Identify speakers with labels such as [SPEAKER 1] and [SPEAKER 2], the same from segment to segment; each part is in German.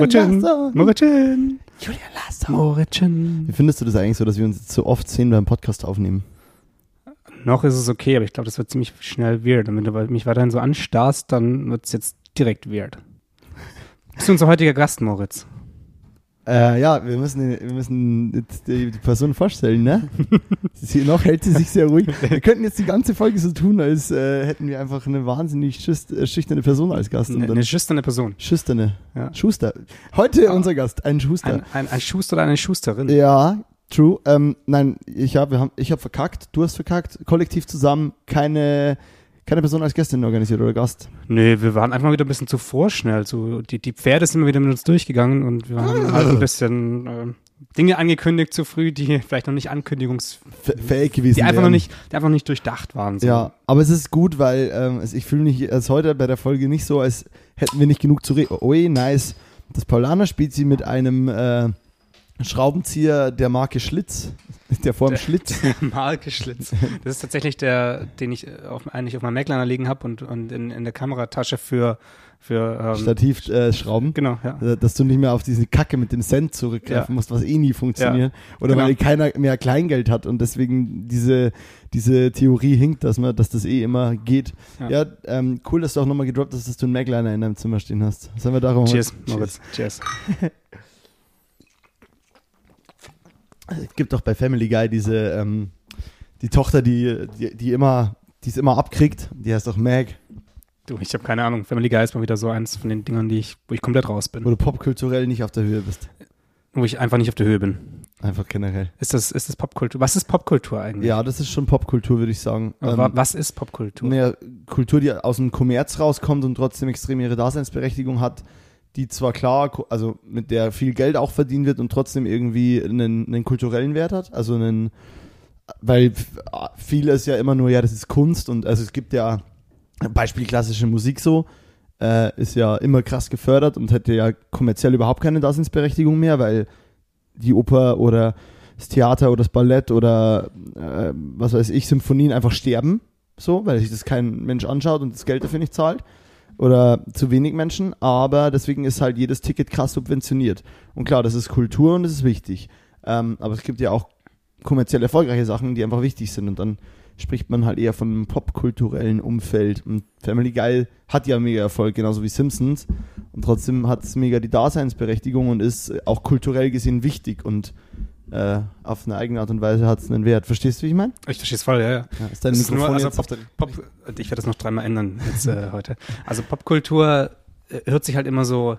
[SPEAKER 1] Larsson.
[SPEAKER 2] Moritchen,
[SPEAKER 1] Julian Larsson.
[SPEAKER 2] Moritchen.
[SPEAKER 1] Wie findest du das eigentlich so, dass wir uns jetzt so oft sehen beim Podcast aufnehmen?
[SPEAKER 2] Noch ist es okay, aber ich glaube, das wird ziemlich schnell weird. Und wenn du mich weiterhin so anstarrst, dann wird es jetzt direkt weird. Bist du unser heutiger Gast, Moritz?
[SPEAKER 1] Äh, ja, wir müssen, wir müssen jetzt die, die Person vorstellen, ne? sie, noch hält sie sich sehr ruhig. Wir könnten jetzt die ganze Folge so tun, als äh, hätten wir einfach eine wahnsinnig äh, schüchterne Person als Gast.
[SPEAKER 2] Eine, eine schüchterne Person.
[SPEAKER 1] schüchterne.
[SPEAKER 2] Ja.
[SPEAKER 1] Schuster. Heute
[SPEAKER 2] Ah.
[SPEAKER 1] unser Gast, ein Schuster.
[SPEAKER 2] Ein, ein, ein Schuster oder eine Schusterin.
[SPEAKER 1] Ja, true. Ähm, nein, ich habe hab, ich hab verkackt, du hast verkackt, kollektiv zusammen keine, keine Person als Gästin organisiert oder Gast.
[SPEAKER 2] Nee, wir waren einfach wieder ein bisschen zu vorschnell. So, die, die Pferde sind immer wieder mit uns durchgegangen und wir haben halt ein bisschen äh, Dinge angekündigt zu früh, die vielleicht noch nicht ankündigungs...
[SPEAKER 1] F fähig gewesen.
[SPEAKER 2] Die einfach, noch nicht, die einfach noch nicht durchdacht waren. So.
[SPEAKER 1] Ja, aber es ist gut, weil ähm, ich fühle mich als heute bei der Folge nicht so, als hätten wir nicht genug zu reden. Oh, oi, nice. Das Paulaner spielt sie mit einem äh, Schraubenzieher der Marke Schlitz, der Form
[SPEAKER 2] Der-
[SPEAKER 1] Schlitz.
[SPEAKER 2] Malgeschlitz. Das ist tatsächlich der, den ich äh, auf, eigentlich auf meinem Macliner liegen habe und, und in, in der Kameratasche für, für ähm,
[SPEAKER 1] Stativ äh.
[SPEAKER 2] Genau, ja.
[SPEAKER 1] Äh, Dass du nicht mehr auf diese Kacke mit dem Cent zurückgreifen
[SPEAKER 2] Ja.
[SPEAKER 1] musst, was eh nie funktioniert. Oder
[SPEAKER 2] Genau.
[SPEAKER 1] weil keiner mehr Kleingeld hat und deswegen diese, diese Theorie hinkt, dass man, dass das eh immer geht. Ja,
[SPEAKER 2] Ja.
[SPEAKER 1] ähm, cool, dass du auch nochmal gedroppt hast, dass du einen Magliner in deinem Zimmer stehen hast. Sollen wir darum
[SPEAKER 2] Cheers, Moritz. Cheers.
[SPEAKER 1] Es gibt doch bei Family Guy diese, ähm, die Tochter, die, die, die immer, die es immer abkriegt, die heißt doch Mag,
[SPEAKER 2] Du, ich habe keine Ahnung. Family Guy ist mal wieder so eins von den Dingern, die ich, wo ich komplett raus bin.
[SPEAKER 1] wo du popkulturell nicht auf der Höhe bist.
[SPEAKER 2] Wo ich einfach nicht auf der Höhe bin.
[SPEAKER 1] Einfach generell.
[SPEAKER 2] Ist das, ist das Popkultur? Was ist Popkultur eigentlich?
[SPEAKER 1] Ja, das ist schon Popkultur, würde ich sagen.
[SPEAKER 2] Aber
[SPEAKER 1] Ähm,
[SPEAKER 2] wa- was ist Popkultur?
[SPEAKER 1] Naja, Kultur, die aus dem Kommerz rauskommt und trotzdem extrem ihre Daseinsberechtigung hat, die zwar klar, also mit der viel Geld auch verdient wird und trotzdem irgendwie einen, einen kulturellen Wert hat, also einen, weil vieles ja immer nur, ja, das ist Kunst und also es gibt ja Beispiel klassische Musik so, äh, ist ja immer krass gefördert und hätte ja kommerziell überhaupt keine Daseinsberechtigung mehr, weil die Oper oder das Theater oder das Ballett oder äh, was weiß ich, Symphonien einfach sterben, so, weil sich das kein Mensch anschaut und das Geld dafür nicht zahlt. Oder zu wenig Menschen, aber deswegen ist halt jedes Ticket krass subventioniert. Und klar, das ist Kultur und das ist wichtig. Ähm, aber es gibt ja auch kommerziell erfolgreiche Sachen, die einfach wichtig sind und dann spricht man halt eher von einem popkulturellen Umfeld. Und Family Guy hat ja mega Erfolg, genauso wie Simpsons. Und trotzdem hat es mega die Daseinsberechtigung und ist auch kulturell gesehen wichtig und äh, auf eine eigene Art und Weise hat es einen Wert. Verstehst du, wie ich meine?
[SPEAKER 2] Ich verstehe es voll, ja, ja.
[SPEAKER 1] Ja, ist dein
[SPEAKER 2] ist nur,
[SPEAKER 1] Mikrofon
[SPEAKER 2] also
[SPEAKER 1] der
[SPEAKER 2] Pop, ich werde das noch dreimal ändern jetzt äh, heute. Also Popkultur äh, hört sich halt immer so,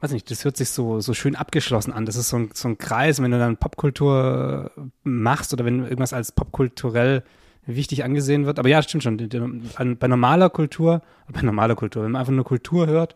[SPEAKER 2] weiß nicht, das hört sich so, so schön abgeschlossen an. Das ist so ein, so ein Kreis, wenn du dann Popkultur machst oder wenn irgendwas als popkulturell wichtig angesehen wird. Aber ja, stimmt schon. Bei normaler Kultur, bei normaler Kultur, wenn man einfach nur Kultur hört,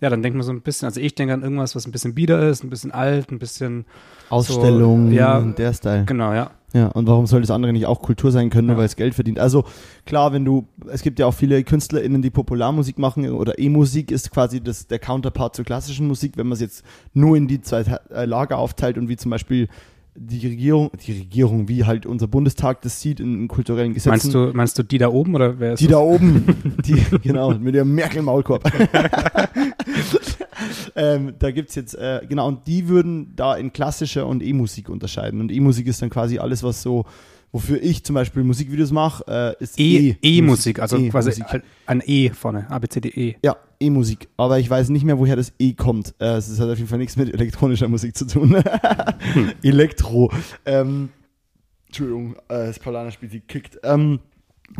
[SPEAKER 2] ja, dann denkt man so ein bisschen, also ich denke an irgendwas, was ein bisschen bieder ist, ein bisschen alt, ein bisschen,
[SPEAKER 1] Ausstellung,
[SPEAKER 2] So, ja.
[SPEAKER 1] der Style.
[SPEAKER 2] genau, ja.
[SPEAKER 1] Ja, und warum soll das andere nicht auch Kultur sein können, nur
[SPEAKER 2] Ja.
[SPEAKER 1] weil es Geld verdient? Also klar, wenn du, es gibt ja auch viele KünstlerInnen, die Popularmusik machen oder E-Musik ist quasi das, der Counterpart zur klassischen Musik, wenn man es jetzt nur in die zwei äh, Lager aufteilt und wie zum Beispiel die Regierung, die Regierung, wie halt unser Bundestag das sieht in, in kulturellen Gesetzen.
[SPEAKER 2] Meinst du, meinst du die da oben oder wer ist
[SPEAKER 1] Die
[SPEAKER 2] das?
[SPEAKER 1] da oben, die, genau, mit ihrem Merkel-Maulkorb. ähm, da gibt's jetzt, äh, genau, und die würden da in klassischer und E-Musik unterscheiden. Und E-Musik ist dann quasi alles, was so, wofür ich zum Beispiel Musikvideos mache, äh, ist
[SPEAKER 2] E- E-Musik, also quasi
[SPEAKER 1] E-Musik.
[SPEAKER 2] halt ein E vorne, A, B, C, D, E.
[SPEAKER 1] Ja, E-Musik. Aber ich weiß nicht mehr, woher das E kommt. Äh, es hat auf jeden Fall nichts mit elektronischer Musik zu tun. Elektro. Ähm, Entschuldigung, äh, das Paulaner spielt die kickt. Ähm,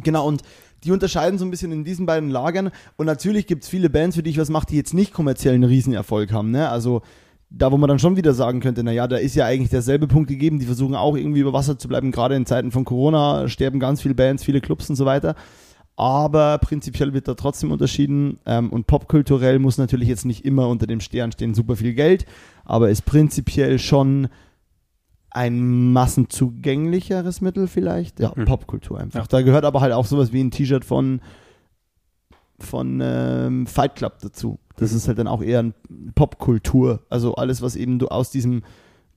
[SPEAKER 1] genau, und die unterscheiden so ein bisschen in diesen beiden Lagern. Und natürlich gibt es viele Bands, für die ich was mache, die jetzt nicht kommerziell einen Riesenerfolg haben. Ne? Also da, wo man dann schon wieder sagen könnte, naja, da ist ja eigentlich derselbe Punkt gegeben. Die versuchen auch irgendwie über Wasser zu bleiben. Gerade in Zeiten von Corona sterben ganz viele Bands, viele Clubs und so weiter. Aber prinzipiell wird da trotzdem unterschieden. Ähm, und popkulturell muss natürlich jetzt nicht immer unter dem Stern stehen super viel Geld, aber ist prinzipiell schon ein massenzugänglicheres Mittel vielleicht. Ja,
[SPEAKER 2] Mhm.
[SPEAKER 1] Popkultur einfach.
[SPEAKER 2] Ja.
[SPEAKER 1] Da gehört aber halt auch sowas wie ein T-Shirt von, von ähm, Fight Club dazu. Das
[SPEAKER 2] Mhm.
[SPEAKER 1] ist halt dann auch eher ein Popkultur. Also alles, was eben du aus diesem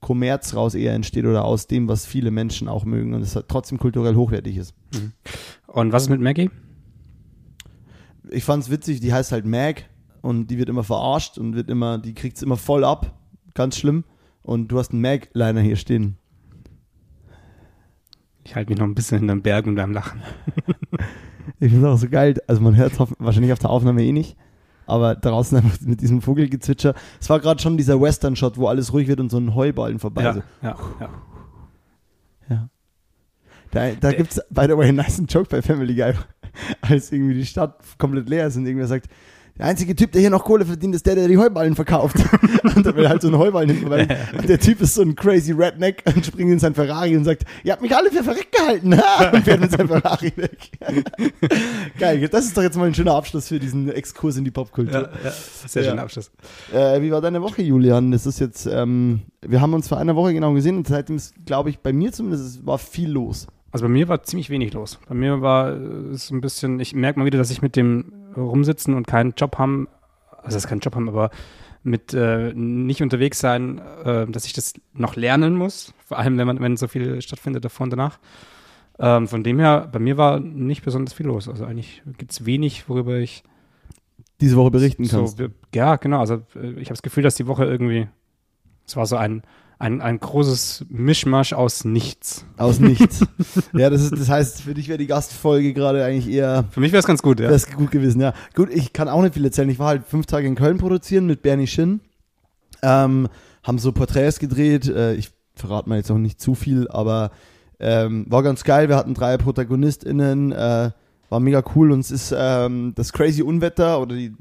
[SPEAKER 1] Kommerz raus eher entsteht oder aus dem, was viele Menschen auch mögen und es halt trotzdem kulturell hochwertig ist.
[SPEAKER 2] Und was ist mit Maggie?
[SPEAKER 1] ich fand's witzig, die heißt halt Mag und die wird immer verarscht und wird immer, die kriegt es immer voll ab. Ganz schlimm. Und du hast einen Mag-Liner hier stehen.
[SPEAKER 2] Ich halte mich noch ein bisschen hinterm Berg und beim Lachen.
[SPEAKER 1] Ich finde es auch so geil. Also man hört es wahrscheinlich auf der Aufnahme eh nicht. Aber draußen einfach mit diesem Vogelgezwitscher. Es war gerade schon dieser Western-Shot, wo alles ruhig wird und so ein Heuballen vorbei.
[SPEAKER 2] Ja,
[SPEAKER 1] so.
[SPEAKER 2] ja, ja.
[SPEAKER 1] Ja. Da, da gibt es, by the way, einen nice Joke bei Family Guy, als irgendwie die Stadt komplett leer ist und irgendwer sagt, der einzige Typ, der hier noch Kohle verdient, ist der, der die Heuballen verkauft. und da will halt so ein Heuballen hinten, weil und der Typ ist so ein crazy Redneck und springt in sein Ferrari und sagt, ihr habt mich alle für verrückt gehalten. und fährt mit seinem Ferrari weg. Geil, das ist doch jetzt mal ein schöner Abschluss für diesen Exkurs in die Popkultur.
[SPEAKER 2] ja, ja. Sehr
[SPEAKER 1] Ja.
[SPEAKER 2] schöner Abschluss.
[SPEAKER 1] Äh, wie war deine Woche, Julian? Das ist jetzt, ähm, wir haben uns vor einer Woche genau gesehen und seitdem ist, glaube ich, bei mir zumindest, es war viel los.
[SPEAKER 2] Also bei mir war ziemlich wenig los. Bei mir war äh, es ein bisschen, ich merke mal wieder, dass ich mit dem Rumsitzen und keinen Job haben, also das ist kein Job haben, aber mit äh, nicht unterwegs sein, äh, dass ich das noch lernen muss. Vor allem, wenn man, wenn so viel stattfindet davor und danach. Ähm, von dem her, bei mir war nicht besonders viel los. Also eigentlich gibt es wenig, worüber ich
[SPEAKER 1] Diese Woche berichten
[SPEAKER 2] so,
[SPEAKER 1] kannst.
[SPEAKER 2] ja, genau. Also äh, ich habe das Gefühl, dass die Woche irgendwie, es war so ein, ein, ein großes Mischmasch aus nichts.
[SPEAKER 1] Aus nichts. ja, das, ist, das heißt, für dich wäre die Gastfolge gerade eigentlich eher
[SPEAKER 2] Für mich wäre es ganz gut, ja.
[SPEAKER 1] wär's gut gewesen. Ja, gut, ich kann auch nicht viel erzählen. Ich war halt fünf Tage in Köln produzieren mit Bernie Shin. Ähm, haben so Porträts gedreht. Äh, ich verrate mal jetzt noch nicht zu viel, aber ähm, war ganz geil. Wir hatten drei ProtagonistInnen. Äh, war mega cool. Und es ist ähm, das crazy Unwetter oder die,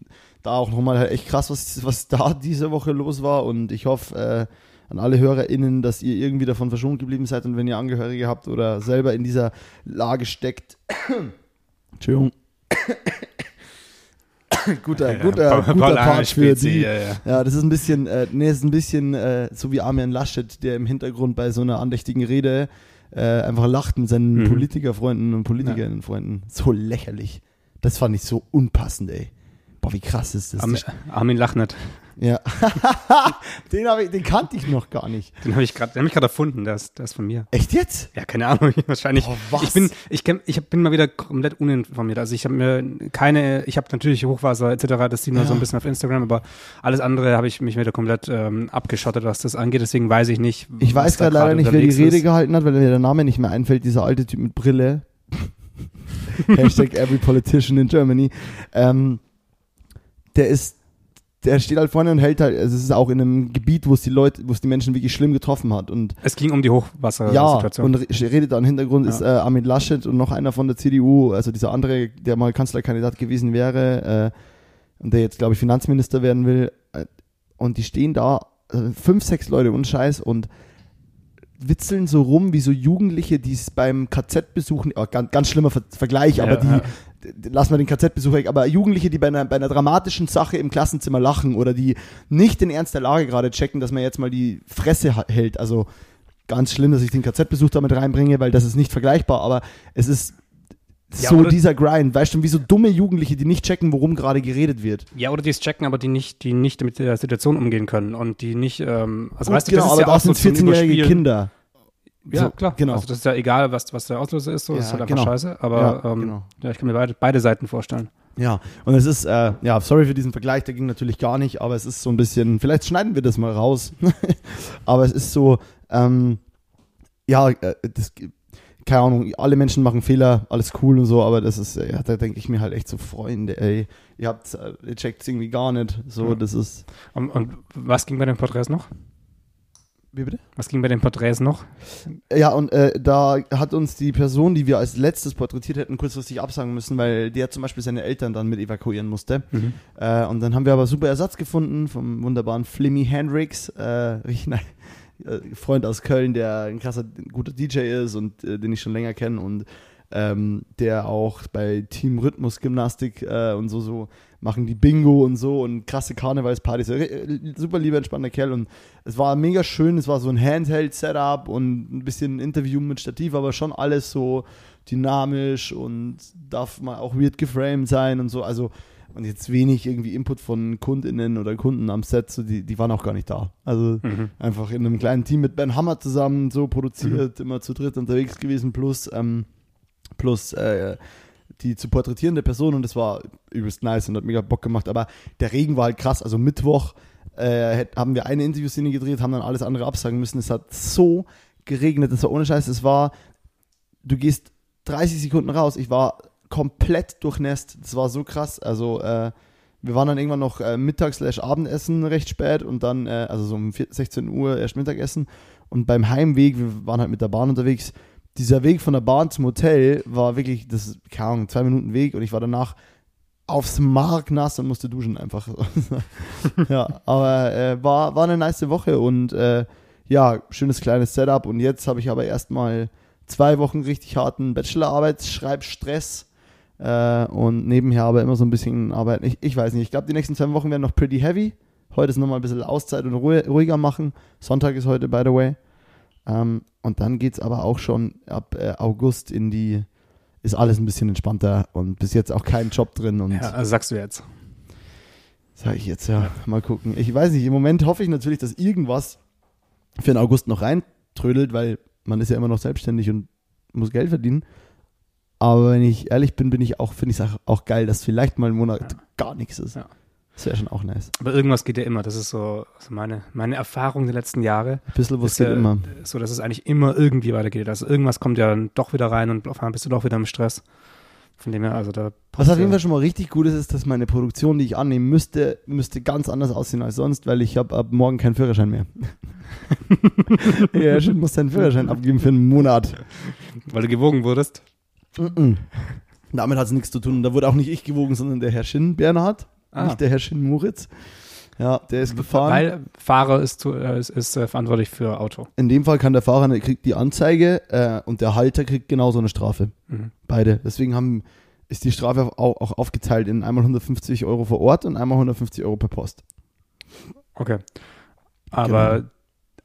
[SPEAKER 1] da auch nochmal halt echt krass, was, was da diese Woche los war. Und ich hoffe, äh, an alle HörerInnen, dass ihr irgendwie davon verschont geblieben seid und wenn ihr Angehörige habt oder selber in dieser Lage steckt. Entschuldigung. guter, guter, guter Part für die.
[SPEAKER 2] ja, ja.
[SPEAKER 1] Ja, das ist ein bisschen, äh, nee, ist ein bisschen äh, so wie Armin Laschet, der im Hintergrund bei so einer andächtigen Rede äh, einfach lacht mit seinen
[SPEAKER 2] Mhm.
[SPEAKER 1] Politikerfreunden und Politikerinnenfreunden. So lächerlich. Das fand ich so unpassend, ey. Boah, wie krass ist das?
[SPEAKER 2] Armin, Armin Lachnert.
[SPEAKER 1] Ja. den, ich, den kannte ich noch gar nicht.
[SPEAKER 2] Den habe ich gerade, den habe ich gerade erfunden. Der ist, der ist von mir.
[SPEAKER 1] Echt jetzt?
[SPEAKER 2] Ja, keine Ahnung. Wahrscheinlich.
[SPEAKER 1] Oh, was?
[SPEAKER 2] Ich bin, ich, kenn, ich bin mal wieder komplett uninformiert. Also ich habe mir keine, ich habe natürlich Hochwasser etc. Das sieht man
[SPEAKER 1] Ja.
[SPEAKER 2] so ein bisschen auf Instagram, aber alles andere habe ich mich wieder komplett ähm, abgeschottet, was das angeht. Deswegen weiß ich nicht.
[SPEAKER 1] Ich weiß gerade leider nicht, wer die Rede
[SPEAKER 2] ist.
[SPEAKER 1] gehalten hat, weil mir der Name nicht mehr einfällt. Dieser alte Typ mit Brille. Hashtag every politician in Germany. Ähm, der ist, der steht halt vorne und hält halt, also es ist auch in einem Gebiet, wo es die Leute, wo es die Menschen wirklich schlimm getroffen hat. Und
[SPEAKER 2] Es ging um die
[SPEAKER 1] ja,
[SPEAKER 2] Hochwassersituation.
[SPEAKER 1] und re- redet da im Hintergrund
[SPEAKER 2] Ja.
[SPEAKER 1] ist äh, Armin Laschet und noch einer von der CDU, also dieser andere, der mal Kanzlerkandidat gewesen wäre äh, und der jetzt, glaube ich, Finanzminister werden will. Äh, und die stehen da, äh, fünf, sechs Leute und Scheiß und witzeln so rum wie so Jugendliche, die es beim KZ-Besuchen, oh, ganz, ganz schlimmer Ver Vergleich,
[SPEAKER 2] Ja,
[SPEAKER 1] aber die,
[SPEAKER 2] ja.
[SPEAKER 1] d- lass mal den KZ-Besuch weg, aber Jugendliche, die bei einer, bei einer dramatischen Sache im Klassenzimmer lachen oder die nicht den Ernst der Lage gerade checken, dass man jetzt mal die Fresse hält. Also ganz schlimm, dass ich den KZ-Besuch damit reinbringe, weil das ist nicht vergleichbar, aber es ist
[SPEAKER 2] Ja,
[SPEAKER 1] so dieser Grind, weißt du, wie so dumme Jugendliche, die nicht checken, worum gerade geredet wird.
[SPEAKER 2] Ja, oder die es checken, aber die nicht, die nicht mit der Situation umgehen können und die nicht, ähm, also
[SPEAKER 1] Gut,
[SPEAKER 2] weißt du,
[SPEAKER 1] genau,
[SPEAKER 2] das ist
[SPEAKER 1] aber
[SPEAKER 2] ja auch so
[SPEAKER 1] sind
[SPEAKER 2] zum
[SPEAKER 1] 14-jährige
[SPEAKER 2] Überspielen.
[SPEAKER 1] Kinder.
[SPEAKER 2] Ja,
[SPEAKER 1] So,
[SPEAKER 2] klar.
[SPEAKER 1] genau.
[SPEAKER 2] Also das ist ja egal, was, was der Auslöser ist, so, das
[SPEAKER 1] Ja,
[SPEAKER 2] ist halt einfach
[SPEAKER 1] genau.
[SPEAKER 2] scheiße. Aber
[SPEAKER 1] Ja,
[SPEAKER 2] ähm,
[SPEAKER 1] genau.
[SPEAKER 2] ja, ich kann mir beide, beide Seiten vorstellen.
[SPEAKER 1] Ja, und es ist, äh, ja, sorry für diesen Vergleich, der ging natürlich gar nicht, aber es ist so ein bisschen, vielleicht schneiden wir das mal raus, aber es ist so, ähm, ja, äh, das, keine Ahnung, alle Menschen machen Fehler, alles cool und so, aber das ist, ja, da denke ich mir halt echt so, Freunde, ey, ihr habt, äh, ihr checkt es irgendwie gar nicht, so,
[SPEAKER 2] Ja.
[SPEAKER 1] das ist,
[SPEAKER 2] Und, und was ging bei den Porträts noch?
[SPEAKER 1] wie bitte?
[SPEAKER 2] Was ging bei den Porträts noch?
[SPEAKER 1] Ja, und äh, da hat uns die Person, die wir als letztes porträtiert hätten, kurzfristig absagen müssen, weil der zum Beispiel seine Eltern dann mit evakuieren musste. Äh, und dann haben wir aber super Ersatz gefunden vom wunderbaren Flimmy Hendrix, äh, richtig ne- äh, Freund aus Köln, der ein krasser, guter DJ ist und äh, den ich schon länger kenne und ähm, der auch bei Team Rhythmus Gymnastik äh, und so so machen die Bingo und so und krasse Karnevalspartys. Äh, Super lieber entspannter Kerl und es war mega schön. Es war so ein Handheld-Setup und ein bisschen Interview mit Stativ, aber schon alles so dynamisch und darf mal auch weird geframed sein und so. Also und jetzt wenig irgendwie Input von KundInnen oder Kunden am Set, so die, die waren auch gar nicht da. Also
[SPEAKER 2] Mhm.
[SPEAKER 1] einfach in einem kleinen Team mit Ben Hammer zusammen so produziert, immer zu dritt unterwegs gewesen, plus, ähm, plus äh, die zu porträtierende Person und das war übelst nice und hat mega Bock gemacht. Aber der Regen war halt krass. Also Mittwoch äh, haben wir eine Interviewszene gedreht, haben dann alles andere absagen müssen. Es hat so geregnet, das war ohne Scheiß. Es war, du gehst 30 Sekunden raus. Ich war komplett durchnässt. Das war so krass. Also äh, wir waren dann irgendwann noch äh, Mittags- Abendessen recht spät und dann, äh, also so um 4, 16 Uhr erst Mittagessen. Und beim Heimweg, wir waren halt mit der Bahn unterwegs, dieser Weg von der Bahn zum Hotel war wirklich, das keine Ahnung, zwei Minuten Weg und ich war danach aufs Mark nass und musste duschen einfach. ja, aber äh, war, war eine nice Woche und äh, ja, schönes kleines Setup und jetzt habe ich aber erstmal zwei Wochen richtig harten Bachelorarbeitsschreibstress äh, und nebenher aber immer so ein bisschen arbeiten. Ich, ich weiß nicht, ich glaube, die nächsten zwei Wochen werden noch pretty heavy. Heute ist nochmal ein bisschen Auszeit und ruhi- ruhiger machen. Sonntag ist heute, by the way. Ähm, und dann geht es aber auch schon ab äh, August in die, ist alles ein bisschen entspannter und bis jetzt auch kein Job drin und
[SPEAKER 2] Ja, also sagst du jetzt.
[SPEAKER 1] Sag ich jetzt, ja. Mal gucken. Ich weiß nicht, im Moment hoffe ich natürlich, dass irgendwas für den August noch reintrödelt, weil man ist ja immer noch selbstständig und muss Geld verdienen. Aber wenn ich ehrlich bin, bin ich auch, finde ich es auch, geil, dass vielleicht mal einen Monat
[SPEAKER 2] Ja.
[SPEAKER 1] gar nichts ist.
[SPEAKER 2] Ja.
[SPEAKER 1] Das wäre schon auch nice.
[SPEAKER 2] Aber irgendwas geht ja immer. Das ist so also meine, meine Erfahrung der letzten Jahre.
[SPEAKER 1] Ein bisschen was geht
[SPEAKER 2] ja
[SPEAKER 1] immer.
[SPEAKER 2] So, dass es eigentlich immer irgendwie weitergeht. Also irgendwas kommt ja dann doch wieder rein und auf einmal bist du doch wieder im Stress. Von dem her, also da.
[SPEAKER 1] Was auf jeden Fall schon mal richtig gut ist, ist, dass meine Produktion, die ich annehmen müsste, müsste ganz anders aussehen als sonst, weil ich habe ab morgen keinen Führerschein mehr. ja, schon muss deinen Führerschein abgeben für einen Monat.
[SPEAKER 2] Weil du gewogen wurdest.
[SPEAKER 1] Mhm. Damit hat es nichts zu tun. Da wurde auch nicht ich gewogen, sondern der Herr Schinn Bernhard,
[SPEAKER 2] Ah.
[SPEAKER 1] nicht der Herr Schinn Moritz. Ja, der ist gefahren.
[SPEAKER 2] Weil Fahrer ist, zu, äh, ist, ist äh, verantwortlich für Auto.
[SPEAKER 1] In dem Fall kann der Fahrer der kriegt die Anzeige äh, und der Halter kriegt genauso eine Strafe.
[SPEAKER 2] Mhm.
[SPEAKER 1] Beide. Deswegen haben, ist die Strafe auch, auch aufgeteilt in einmal 150 Euro vor Ort und einmal 150 Euro per Post.
[SPEAKER 2] Okay. Aber
[SPEAKER 1] Genau.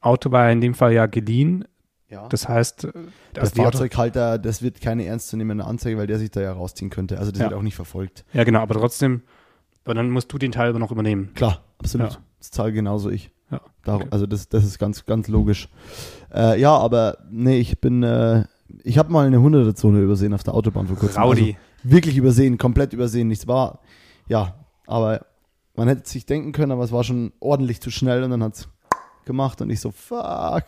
[SPEAKER 2] Auto war in dem Fall ja geliehen.
[SPEAKER 1] Ja.
[SPEAKER 2] Das heißt, äh,
[SPEAKER 1] der
[SPEAKER 2] die Auto,
[SPEAKER 1] Fahrzeughalter, das wird keine ernstzunehmende Anzeige, weil der sich da ja rausziehen könnte. Also das
[SPEAKER 2] Ja.
[SPEAKER 1] wird auch nicht verfolgt.
[SPEAKER 2] ja genau, aber trotzdem, aber dann musst du den Teil aber noch übernehmen.
[SPEAKER 1] Klar, absolut.
[SPEAKER 2] Ja.
[SPEAKER 1] Das zahle genauso ich.
[SPEAKER 2] Ja.
[SPEAKER 1] Darum,
[SPEAKER 2] Okay.
[SPEAKER 1] Also das, das ist ganz, ganz logisch. Äh, ja, aber nee, ich bin, äh, ich habe mal eine 100er-Zone übersehen auf der Autobahn vor kurzem.
[SPEAKER 2] Rowdy.
[SPEAKER 1] Also wirklich übersehen, komplett übersehen. Nichts war, ja, aber man hätte sich denken können, aber es war schon ordentlich zu schnell und dann hat's gemacht und ich so, fuck,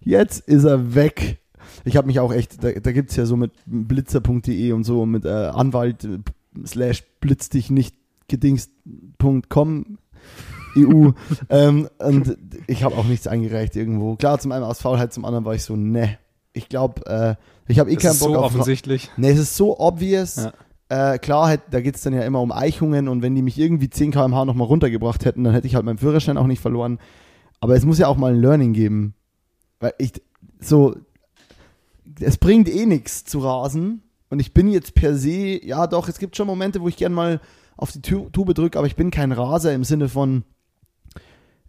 [SPEAKER 1] jetzt ist er weg. Ich habe mich auch echt, da, da gibt's ja so mit blitzer.de und so mit äh, Anwalt äh, slash blitz dich nicht gedingst.com EU ähm, und ich habe auch nichts eingereicht irgendwo. Klar, zum einen aus Faulheit, zum anderen war ich so, ne. Ich glaube, äh, ich habe eh
[SPEAKER 2] Das
[SPEAKER 1] keinen
[SPEAKER 2] ist
[SPEAKER 1] Bock
[SPEAKER 2] so
[SPEAKER 1] auf
[SPEAKER 2] offensichtlich.
[SPEAKER 1] Ne, es ist so obvious.
[SPEAKER 2] Ja.
[SPEAKER 1] Äh, klar, da geht es dann ja immer um Eichungen und wenn die mich irgendwie 10 km/h nochmal runtergebracht hätten, dann hätte ich halt meinen Führerschein auch nicht verloren. Aber es muss ja auch mal ein Learning geben. Weil ich so, es bringt eh nichts zu rasen. Und ich bin jetzt per se, ja doch, es gibt schon Momente, wo ich gern mal auf die Tu- Tube drücke, aber ich bin kein Raser im Sinne von,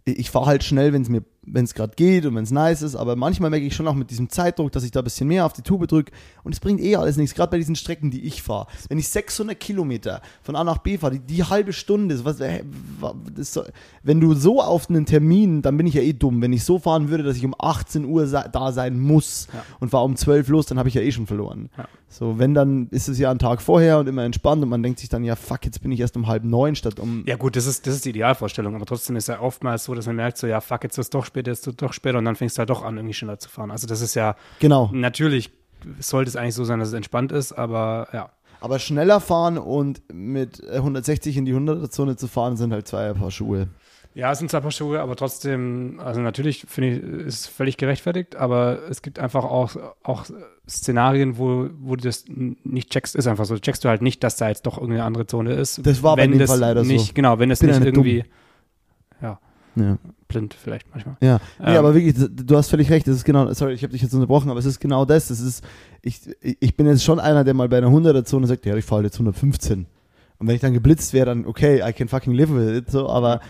[SPEAKER 1] ich fahre halt schnell, wenn es mir, wenn es gerade geht und wenn es nice ist, aber manchmal merke ich schon auch mit diesem Zeitdruck, dass ich da ein bisschen mehr auf die Tube drücke und es bringt eh alles nichts, gerade bei diesen Strecken, die ich fahre. Wenn ich 600 Kilometer von A nach B fahre, die, die halbe Stunde, was, soll- wenn du so auf einen Termin, dann bin ich ja eh dumm. Wenn ich so fahren würde, dass ich um 18 Uhr da sein muss
[SPEAKER 2] Ja.
[SPEAKER 1] und fahre um 12 los, dann habe ich ja eh schon verloren.
[SPEAKER 2] Ja.
[SPEAKER 1] So, wenn dann ist es ja ein Tag vorher und immer entspannt und man denkt sich dann, ja fuck, jetzt bin ich erst um halb neun statt um
[SPEAKER 2] Ja gut, das ist, das ist die Idealvorstellung, aber trotzdem ist ja oftmals so, dass man merkt so, ja fuck, jetzt ist doch später, es doch später und dann fängst du halt doch an, irgendwie schneller zu fahren. Also das ist ja,
[SPEAKER 1] Genau.
[SPEAKER 2] natürlich sollte es eigentlich so sein, dass es entspannt ist, aber ja.
[SPEAKER 1] Aber schneller fahren und mit äh, 160 in die 100er-Zone zu fahren, sind halt zwei Paar Schuhe.
[SPEAKER 2] Ja, es sind zwar ein paar Schuhe, aber trotzdem, also natürlich finde ich, ist es völlig gerechtfertigt, aber es gibt einfach auch, auch Szenarien, wo, wo du das nicht checkst, ist einfach so. Checkst du halt nicht, dass da jetzt doch irgendeine andere Zone ist.
[SPEAKER 1] Das war bei
[SPEAKER 2] wenn
[SPEAKER 1] dem
[SPEAKER 2] das
[SPEAKER 1] Fall leider so.
[SPEAKER 2] nicht, Genau, wenn
[SPEAKER 1] Bin
[SPEAKER 2] nicht irgendwie, ja,
[SPEAKER 1] Ja.
[SPEAKER 2] Blind vielleicht manchmal.
[SPEAKER 1] Ja, nee,
[SPEAKER 2] Ähm.
[SPEAKER 1] aber wirklich, du hast völlig recht, das ist genau, sorry, ich habe dich jetzt unterbrochen, aber es ist genau das, das ist, ich, ich bin jetzt schon einer, der mal bei einer 100er-Zone sagt, ja, ich fahre jetzt 115. Und wenn ich dann geblitzt wäre, dann, okay, I can fucking live with it, so, aber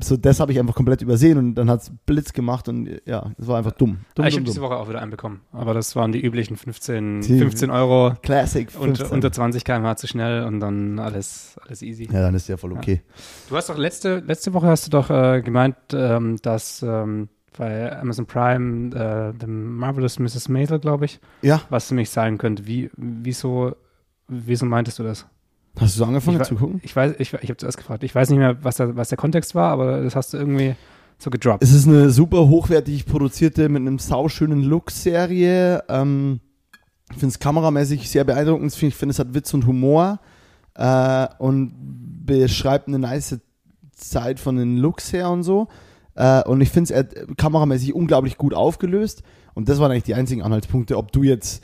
[SPEAKER 1] so, das habe ich einfach komplett übersehen und dann hat's Blitz gemacht und ja, das war einfach dumm. dumm,
[SPEAKER 2] Ah, ich habe diese. Woche auch wieder einen bekommen, aber das waren die üblichen 15,
[SPEAKER 1] Die-
[SPEAKER 2] 15 Euro
[SPEAKER 1] Classic.
[SPEAKER 2] und
[SPEAKER 1] 15.
[SPEAKER 2] unter 20 km/h zu schnell und dann alles, alles easy.
[SPEAKER 1] ja, dann ist ja voll okay.
[SPEAKER 2] Du hast doch letzte, letzte Woche hast du doch äh, gemeint, ähm, dass ähm, bei Amazon Prime äh, The Marvelous Mrs. Maisel, glaube ich,
[SPEAKER 1] Ja,
[SPEAKER 2] was nämlich sein könnte. Wie, wieso wieso meintest du das?
[SPEAKER 1] Hast du so angefangen zu gucken?
[SPEAKER 2] Ich weiß, ich, ich habe zuerst gefragt. Ich weiß nicht mehr, was, da, was der Kontext war, aber das hast du irgendwie so gedroppt.
[SPEAKER 1] Es ist eine super hochwertig produzierte, mit einem sauschönen Look-Serie. Ähm, ich finde es kameramäßig sehr beeindruckend. Ich finde, es hat Witz und Humor äh, und beschreibt eine nice Zeit von den Looks her und so. Äh, und ich finde es kameramäßig unglaublich gut aufgelöst. Und das waren eigentlich die einzigen Anhaltspunkte. Ob du jetzt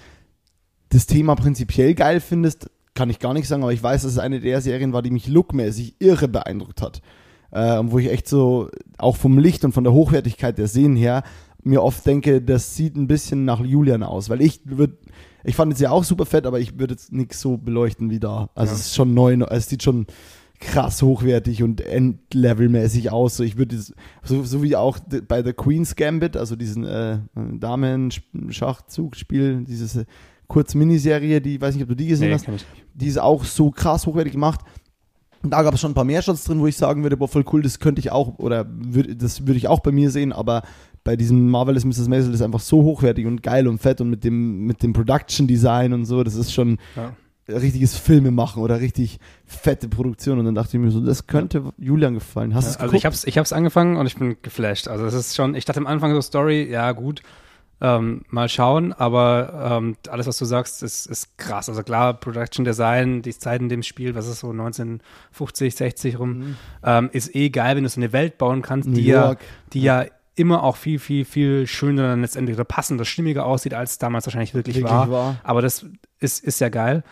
[SPEAKER 1] das Thema prinzipiell geil findest, kann ich gar nicht sagen, aber ich weiß, dass es eine der Serien war, die mich lookmäßig irre beeindruckt hat. Äh, und wo ich echt so, auch vom Licht und von der Hochwertigkeit der Szenen her, mir oft denke, das sieht ein bisschen nach Julian aus. Weil ich würde, ich fand es ja auch super fett, aber ich würde jetzt nichts so beleuchten wie da. Also ja. es ist schon neu, es sieht schon krass hochwertig und Endlevel-mäßig aus. So, ich würde so, so wie auch bei The Queen's Gambit, also diesen äh, Damen-Schachzugspiel, dieses äh, Kurz-Miniserie, die, weiß nicht, ob du die gesehen nee, hast, die ist auch so krass hochwertig gemacht. Und da gab es schon ein paar mehr Shots drin, wo ich sagen würde, boah, voll cool, das könnte ich auch, oder würd, das würde ich auch bei mir sehen, aber bei diesem Marvelous Mrs. Maisel ist einfach so hochwertig und geil und fett und mit dem, mit dem Production Design und so, das ist schon ja. richtiges Filme machen oder richtig fette Produktion. Und dann dachte ich mir so, das könnte Julian gefallen. Hast
[SPEAKER 2] ja,
[SPEAKER 1] du es
[SPEAKER 2] Also ich hab's, ich hab's angefangen und ich bin geflasht. Also es ist schon, ich dachte am Anfang so Story, ja gut, ähm, mal schauen, aber ähm, alles, was du sagst, ist, ist krass. Also klar, Production Design, die Zeit in dem Spiel, was ist so 1950, 60 rum, mhm. ähm, ist eh geil, wenn du so eine Welt bauen kannst, New die York. ja, die ja immer auch viel, viel, viel schöner dann letztendlich oder passender, stimmiger aussieht, als damals wahrscheinlich wirklich, wirklich war. war. Aber das ist, ist ja geil.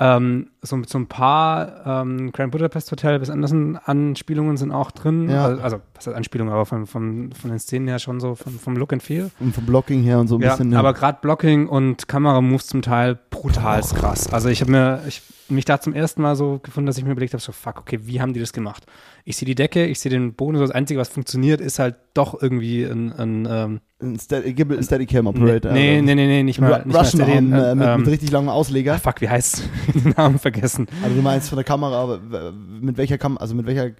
[SPEAKER 2] Ähm, so, so ein paar ähm, Grand Budapest Hotel bis Anderson-Anspielungen sind auch drin. Ja. Also, also, was heißt Anspielungen, aber von, von, von den Szenen her schon so, vom, vom Look and Feel.
[SPEAKER 1] Und vom Blocking her und so ein
[SPEAKER 2] ja,
[SPEAKER 1] bisschen.
[SPEAKER 2] Ja. Aber gerade Blocking und Kameramoves zum Teil brutal krass. Also ich habe mir, ich, mich da zum ersten Mal so gefunden, dass ich mir überlegt habe, so fuck, okay, wie haben die das gemacht? Ich sehe die Decke, ich sehe den Boden, so das Einzige, was funktioniert, ist halt doch irgendwie ein, ein, ähm,
[SPEAKER 1] ein Steady, Steadicam Operator.
[SPEAKER 2] Nee, nee, nee, nee, nicht mal. Nicht
[SPEAKER 1] Russian mal Steady, äh, mit, ähm, mit, richtig langem Ausleger.
[SPEAKER 2] Ah, fuck, wie heißt den Namen vergessen?
[SPEAKER 1] Also du meinst von der Kamera, aber mit welcher Kamera, also mit welcher